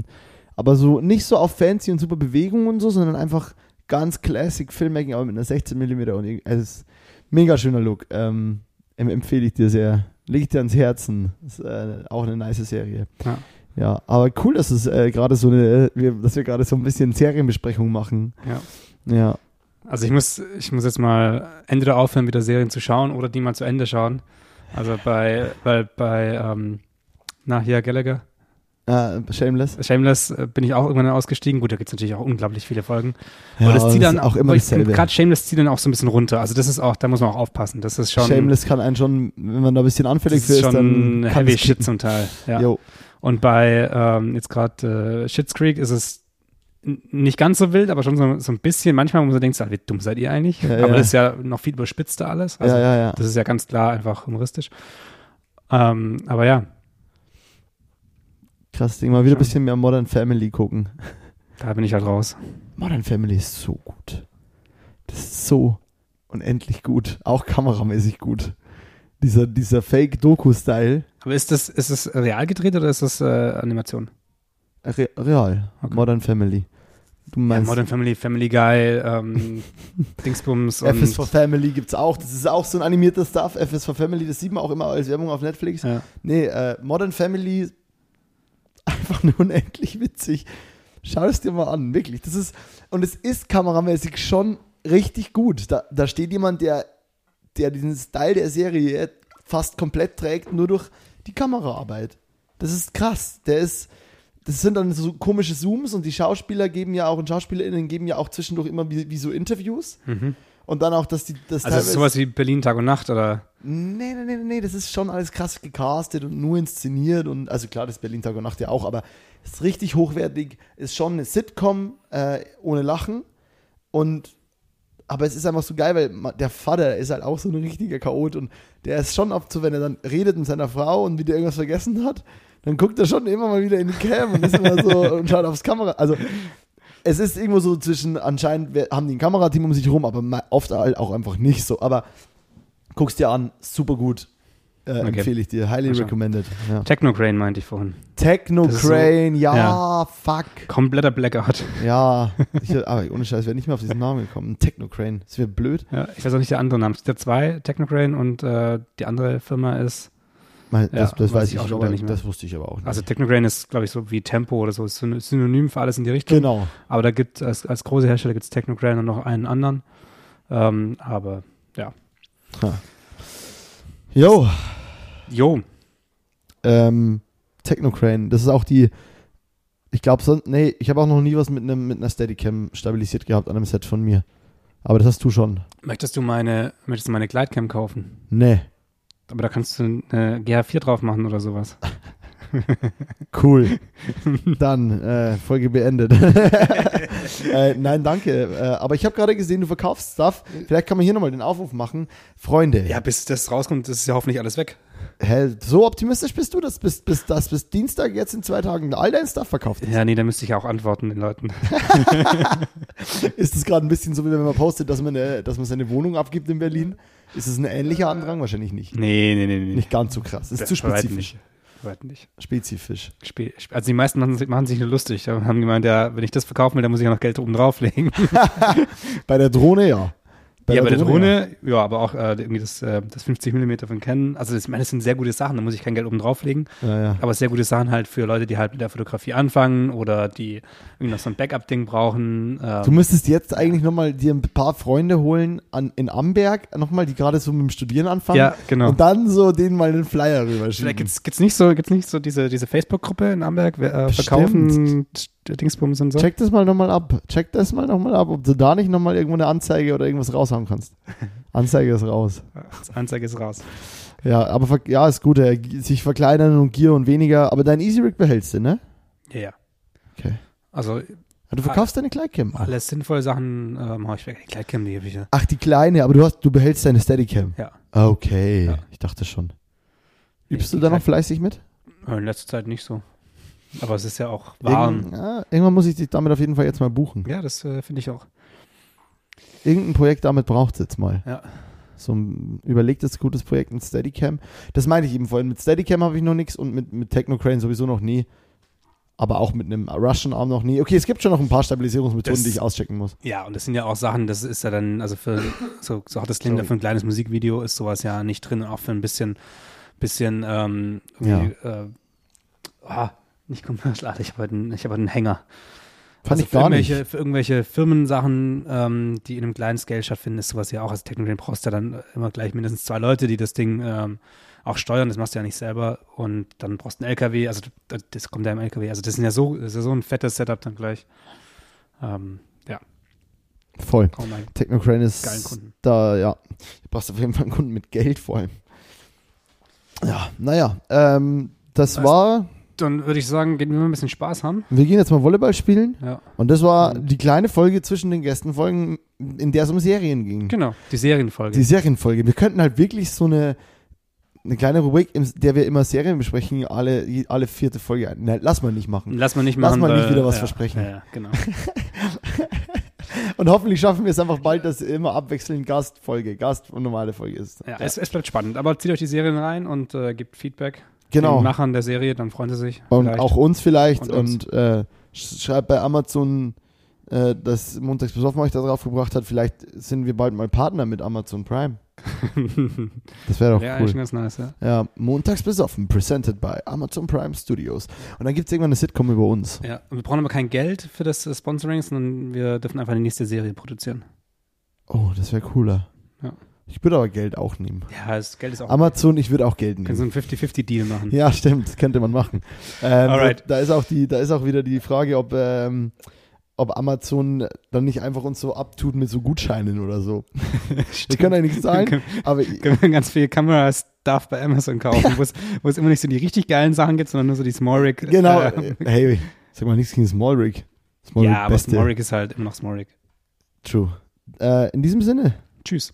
[SPEAKER 1] aber so nicht so auf fancy und super Bewegungen und so, sondern einfach ganz classic Filmmaking, aber mit einer 16 mm und irg- es ist mega schöner Look. Ähm, em- empfehle ich dir sehr. Leg ich dir ans Herzen. Ist äh, auch eine nice Serie.
[SPEAKER 2] Ja.
[SPEAKER 1] Ja, aber cool, dass es äh, gerade so eine, wir, dass wir gerade so ein bisschen Serienbesprechung machen.
[SPEAKER 2] Ja.
[SPEAKER 1] Ja.
[SPEAKER 2] Also ich muss, ich muss jetzt mal entweder aufhören, wieder Serien zu schauen oder die mal zu Ende schauen. Also bei, weil bei, ähm, na, hier Gallagher,
[SPEAKER 1] Äh, Shameless.
[SPEAKER 2] Shameless äh, bin ich auch irgendwann ausgestiegen. Gut, da gibt es natürlich auch unglaublich viele Folgen.
[SPEAKER 1] Ja,
[SPEAKER 2] Aber das zieht
[SPEAKER 1] das
[SPEAKER 2] dann
[SPEAKER 1] auch immer dasselbe.
[SPEAKER 2] Gerade Shameless zieht dann auch so ein bisschen runter. Also das ist auch, da muss man auch aufpassen. Das ist schon,
[SPEAKER 1] Shameless kann einen schon, wenn man da ein bisschen anfällig für
[SPEAKER 2] ist
[SPEAKER 1] ist,
[SPEAKER 2] schon
[SPEAKER 1] dann
[SPEAKER 2] heavy shit
[SPEAKER 1] kippen.
[SPEAKER 2] zum Teil. Ja.
[SPEAKER 1] Jo.
[SPEAKER 2] Und bei ähm, jetzt gerade äh, Schitt's Creek ist es nicht ganz so wild, aber schon so, so ein bisschen. Manchmal, wo man so denkt, wie dumm seid ihr eigentlich?
[SPEAKER 1] Ja,
[SPEAKER 2] aber
[SPEAKER 1] ja.
[SPEAKER 2] das ist ja noch viel überspitzter alles. Also,
[SPEAKER 1] ja, ja, ja.
[SPEAKER 2] Das ist ja ganz klar einfach humoristisch. Ähm, aber ja,
[SPEAKER 1] Krass Ding. Mal wieder ein bisschen mehr Modern Family gucken.
[SPEAKER 2] da bin ich halt raus.
[SPEAKER 1] Modern Family ist so gut. Das ist so unendlich gut. Auch kameramäßig gut. Dieser, dieser Fake-Doku-Style.
[SPEAKER 2] Aber ist das, ist das real gedreht oder ist das äh, Animation?
[SPEAKER 1] Re real.
[SPEAKER 2] Okay.
[SPEAKER 1] Modern Family. Du
[SPEAKER 2] Ja,
[SPEAKER 1] meinst
[SPEAKER 2] Modern Family, Family Guy, ähm, Dingsbums und
[SPEAKER 1] FS for Family gibt's auch. Das ist auch so ein animierter Stuff. FS for Family, das sieht man auch immer als Werbung auf Netflix.
[SPEAKER 2] ja.
[SPEAKER 1] Nee, äh, Modern Family, einfach nur unendlich witzig. Schau es dir mal an, wirklich. Das ist, und es ist kameramäßig schon richtig gut. Da, da steht jemand, der, der diesen Style der Serie fast komplett trägt, nur durch die Kameraarbeit. Das ist krass. Der ist, das sind dann so komische Zooms und die Schauspieler geben ja auch und SchauspielerInnen geben ja auch zwischendurch immer wie, wie so Interviews.
[SPEAKER 2] Mhm.
[SPEAKER 1] Und dann auch, dass die das
[SPEAKER 2] Also es ist sowas wie Berlin Tag und Nacht oder
[SPEAKER 1] Nee, nee, nee, nee, das ist schon alles krass gecastet und nur inszeniert und also klar, das Berlin Tag und Nacht ja auch, aber es ist richtig hochwertig, ist schon eine Sitcom äh, ohne Lachen und aber es ist einfach so geil, weil der Vater ist halt auch so ein richtiger Chaot und der ist schon oft so, wenn er dann redet mit seiner Frau und wieder irgendwas vergessen hat, dann guckt er schon immer mal wieder in die Cam und ist immer so und schaut aufs Kamera. Also es ist irgendwo so zwischen, anscheinend haben die ein Kamerateam um sich rum, aber oft halt auch einfach nicht so. Aber guck's dir an, super gut. Äh,
[SPEAKER 2] Okay.
[SPEAKER 1] Empfehle ich dir. Highly recommended. Ja.
[SPEAKER 2] Technocrane meinte ich vorhin.
[SPEAKER 1] Techno
[SPEAKER 2] Das ist so-
[SPEAKER 1] ja,
[SPEAKER 2] ja.
[SPEAKER 1] fuck.
[SPEAKER 2] Kompletter Blackout.
[SPEAKER 1] Ja, ich, aber ohne Scheiß, wäre nicht mehr auf diesen Namen gekommen. Techno Crane, das wäre blöd.
[SPEAKER 2] Ja, ich weiß auch nicht der andere Name. Es gibt ja zwei, Technocrane und äh, die andere Firma ist,
[SPEAKER 1] Mal, das
[SPEAKER 2] Ja,
[SPEAKER 1] das
[SPEAKER 2] weiß ich
[SPEAKER 1] ich
[SPEAKER 2] auch
[SPEAKER 1] aber
[SPEAKER 2] nicht mehr.
[SPEAKER 1] das wusste ich aber auch nicht.
[SPEAKER 2] also Technocrane ist, glaube ich, so wie Tempo oder so, ist syn- synonym für alles in die Richtung.
[SPEAKER 1] genau.
[SPEAKER 2] Aber da gibt als, als große Hersteller gibt es Technocrane und noch einen anderen. Ähm, aber
[SPEAKER 1] Jo,
[SPEAKER 2] jo,
[SPEAKER 1] ähm, Techno Crane, das ist auch die, ich glaube, sonst, nee, ich habe auch noch nie was mit, einem mit einer Steadicam stabilisiert gehabt an einem Set von mir. Aber das hast du schon.
[SPEAKER 2] möchtest du meine, möchtest du meine Glidecam kaufen?
[SPEAKER 1] Nee.
[SPEAKER 2] Aber da kannst du eine GH4 drauf machen oder sowas.
[SPEAKER 1] Cool. Dann, äh, Folge beendet. äh, nein, danke. Äh, aber ich habe gerade gesehen, du verkaufst Stuff. Vielleicht kann man hier nochmal den Aufruf machen. Freunde,
[SPEAKER 2] Ja, bis das rauskommt, ist ja hoffentlich alles weg.
[SPEAKER 1] hä, so optimistisch bist du, dass bis, bis, dass bis Dienstag jetzt in zwei Tagen all dein Stuff verkauft ist?
[SPEAKER 2] Ja, nee, da müsste ich auch antworten den Leuten.
[SPEAKER 1] Ist es gerade ein bisschen so, wie wenn man postet, dass man, eine, dass man seine Wohnung abgibt in Berlin? Ist es ein ähnlicher Andrang? Wahrscheinlich nicht.
[SPEAKER 2] Nee, nee, nee, nee.
[SPEAKER 1] Nicht ganz so krass. Ist zu
[SPEAKER 2] Bei weitem
[SPEAKER 1] spezifisch.
[SPEAKER 2] Weitem nicht.
[SPEAKER 1] Spezifisch.
[SPEAKER 2] Spe- Also die meisten machen sich, machen sich nur lustig. Da haben gemeint, ja, wenn ich das verkaufen will, dann muss ich auch noch Geld oben drauflegen.
[SPEAKER 1] Bei der Drohne ja.
[SPEAKER 2] Ja, bei der Drohne, ja, aber auch äh, irgendwie das, äh, das 50 mm von Canon. Also das, ich meine, das sind sehr gute Sachen, da muss ich kein Geld oben drauflegen.
[SPEAKER 1] Ja, ja.
[SPEAKER 2] Aber sehr gute Sachen halt für Leute, die halt mit der Fotografie anfangen oder die irgendwie noch so ein Backup-Ding brauchen. Ähm,
[SPEAKER 1] Du müsstest jetzt eigentlich nochmal dir ein paar Freunde holen an, in Amberg, nochmal, die gerade so mit dem Studieren anfangen.
[SPEAKER 2] ja, genau.
[SPEAKER 1] Und dann so denen mal den Flyer rüberschieben.
[SPEAKER 2] Vielleicht gibt's, gibt's nicht so, gibt's nicht so diese, diese Facebook-Gruppe in Amberg, äh,
[SPEAKER 1] Bestimmt.
[SPEAKER 2] Verkaufen Dingsbums und so.
[SPEAKER 1] Check das mal nochmal ab. Check das mal nochmal ab, ob du da nicht nochmal irgendwo eine Anzeige oder irgendwas raushauen kannst. Anzeige ist raus.
[SPEAKER 2] Anzeige ist raus.
[SPEAKER 1] Ja, aber ja, ist gut, äh, sich verkleinern und Gear und weniger. Aber dein Easy Rig behältst du, ne?
[SPEAKER 2] Ja, ja.
[SPEAKER 1] Okay.
[SPEAKER 2] Also
[SPEAKER 1] Ja, du verkaufst deine Kleidcam.
[SPEAKER 2] alle sinnvolle Sachen ähm, hau ich weg. Die Kleidcam, die habe ich ja.
[SPEAKER 1] Ach, die kleine, aber du hast, du behältst deine Steadicam.
[SPEAKER 2] Ja.
[SPEAKER 1] Okay,
[SPEAKER 2] Ja.
[SPEAKER 1] ich dachte schon. Übst
[SPEAKER 2] die
[SPEAKER 1] du da noch fleißig mit?
[SPEAKER 2] Äh, In letzter Zeit nicht so. Aber es ist ja auch warm.
[SPEAKER 1] Irgend, ja, irgendwann muss ich dich damit auf jeden Fall jetzt mal buchen.
[SPEAKER 2] Ja, das äh, finde ich auch.
[SPEAKER 1] Irgendein Projekt damit braucht es jetzt mal.
[SPEAKER 2] Ja.
[SPEAKER 1] So ein überlegtes, gutes Projekt mit Steadicam. Das meinte ich eben vorhin. Mit Steadicam habe ich noch nichts und mit, mit Technocrane sowieso noch nie. Aber auch mit einem Russian Arm noch nie. Okay, es gibt schon noch ein paar Stabilisierungsmethoden,
[SPEAKER 2] Das-
[SPEAKER 1] die ich auschecken muss.
[SPEAKER 2] Ja, und das sind ja auch Sachen, das ist ja dann, also für, so, so hat das klingt, für ein kleines Musikvideo ist sowas ja nicht drin und auch für ein bisschen, bisschen, ähm, irgendwie, äh, ah, nicht commercial, ich habe halt einen, ich habe halt einen Hänger.
[SPEAKER 1] Fand
[SPEAKER 2] also
[SPEAKER 1] ich gar
[SPEAKER 2] für
[SPEAKER 1] nicht.
[SPEAKER 2] irgendwelche, Für irgendwelche Firmensachen, ähm, die in einem kleinen Scale stattfinden, ist sowas ja auch. Also Technically brauchst du ja dann immer gleich mindestens zwei Leute, die das Ding ähm, auch steuern. Das machst du ja nicht selber. Und dann brauchst du einen LKW. Also das, kommt ja im LKW. Also das ist ja so, das ist ja so ein fettes Setup dann gleich. Ähm, ja,
[SPEAKER 1] Voll. Technocrane ist da, ja. Du brauchst auf jeden Fall einen Kunden mit Geld vor allem. Ja, naja. Ähm, das
[SPEAKER 2] Weißt-
[SPEAKER 1] war
[SPEAKER 2] dann würde ich sagen, gehen wir mal ein bisschen Spaß haben.
[SPEAKER 1] Wir gehen jetzt mal Volleyball spielen.
[SPEAKER 2] Ja.
[SPEAKER 1] Und das war die kleine Folge zwischen den Gästenfolgen, in der es um Serien ging.
[SPEAKER 2] Genau, die Serienfolge.
[SPEAKER 1] Die Serienfolge. Wir könnten halt wirklich so eine, eine kleine Rubrik, in der wir immer Serien besprechen, alle, alle vierte Folge. ein- Nein, lass mal nicht machen.
[SPEAKER 2] Lass mal nicht
[SPEAKER 1] Lass
[SPEAKER 2] machen.
[SPEAKER 1] mal nicht wieder was
[SPEAKER 2] ja,
[SPEAKER 1] versprechen.
[SPEAKER 2] Ja, ja, genau.
[SPEAKER 1] Und hoffentlich schaffen wir es einfach bald, dass immer abwechselnd Gastfolge, Gast und normale Folge ist.
[SPEAKER 2] Ja, Es, es bleibt spannend. Aber zieht euch die Serien rein und äh, gebt Feedback.
[SPEAKER 1] Genau.
[SPEAKER 2] Den Machern der Serie, dann freuen sie sich.
[SPEAKER 1] Und
[SPEAKER 2] vielleicht.
[SPEAKER 1] auch uns vielleicht.
[SPEAKER 2] Und
[SPEAKER 1] Und, äh, sch- schreibt bei Amazon, äh, dass Montags besoffen euch da drauf gebracht hat. Vielleicht sind wir bald mal Partner mit Amazon Prime. Das wäre doch
[SPEAKER 2] ja,
[SPEAKER 1] cool.
[SPEAKER 2] eigentlich ganz nice, ja.
[SPEAKER 1] Ja, Montags besoffen, presented by Amazon Prime Studios. Und dann gibt es irgendwann eine Sitcom über uns.
[SPEAKER 2] ja. Und wir brauchen aber kein Geld für das äh, Sponsoring, sondern wir dürfen einfach eine nächste Serie produzieren.
[SPEAKER 1] Oh, das wäre cooler.
[SPEAKER 2] Ja.
[SPEAKER 1] Ich würde aber Geld auch nehmen.
[SPEAKER 2] Ja, das Geld ist auch.
[SPEAKER 1] Amazon, ich würde auch Geld
[SPEAKER 2] können so
[SPEAKER 1] nehmen.
[SPEAKER 2] einen 50-50-Deal machen.
[SPEAKER 1] Ja, stimmt, das könnte man machen. Ähm,
[SPEAKER 2] Alright.
[SPEAKER 1] da, ist auch die, da ist auch wieder die Frage, ob, ähm, ob Amazon dann nicht einfach uns so abtut mit so Gutscheinen oder so. Wir können ja nichts zahlen,
[SPEAKER 2] Können,
[SPEAKER 1] aber
[SPEAKER 2] können wir ganz viel Kamera-Stuff bei Amazon kaufen, wo es- wo es immer nicht so die richtig geilen Sachen gibt, sondern nur so die Small Rig.
[SPEAKER 1] genau.
[SPEAKER 2] Äh,
[SPEAKER 1] Hey, sag mal nichts gegen Small Rig. Small
[SPEAKER 2] ja,
[SPEAKER 1] Rig
[SPEAKER 2] aber
[SPEAKER 1] beste.
[SPEAKER 2] Small Rig ist halt immer noch Small Rig.
[SPEAKER 1] True. Äh, in diesem Sinne.
[SPEAKER 2] Tschüss.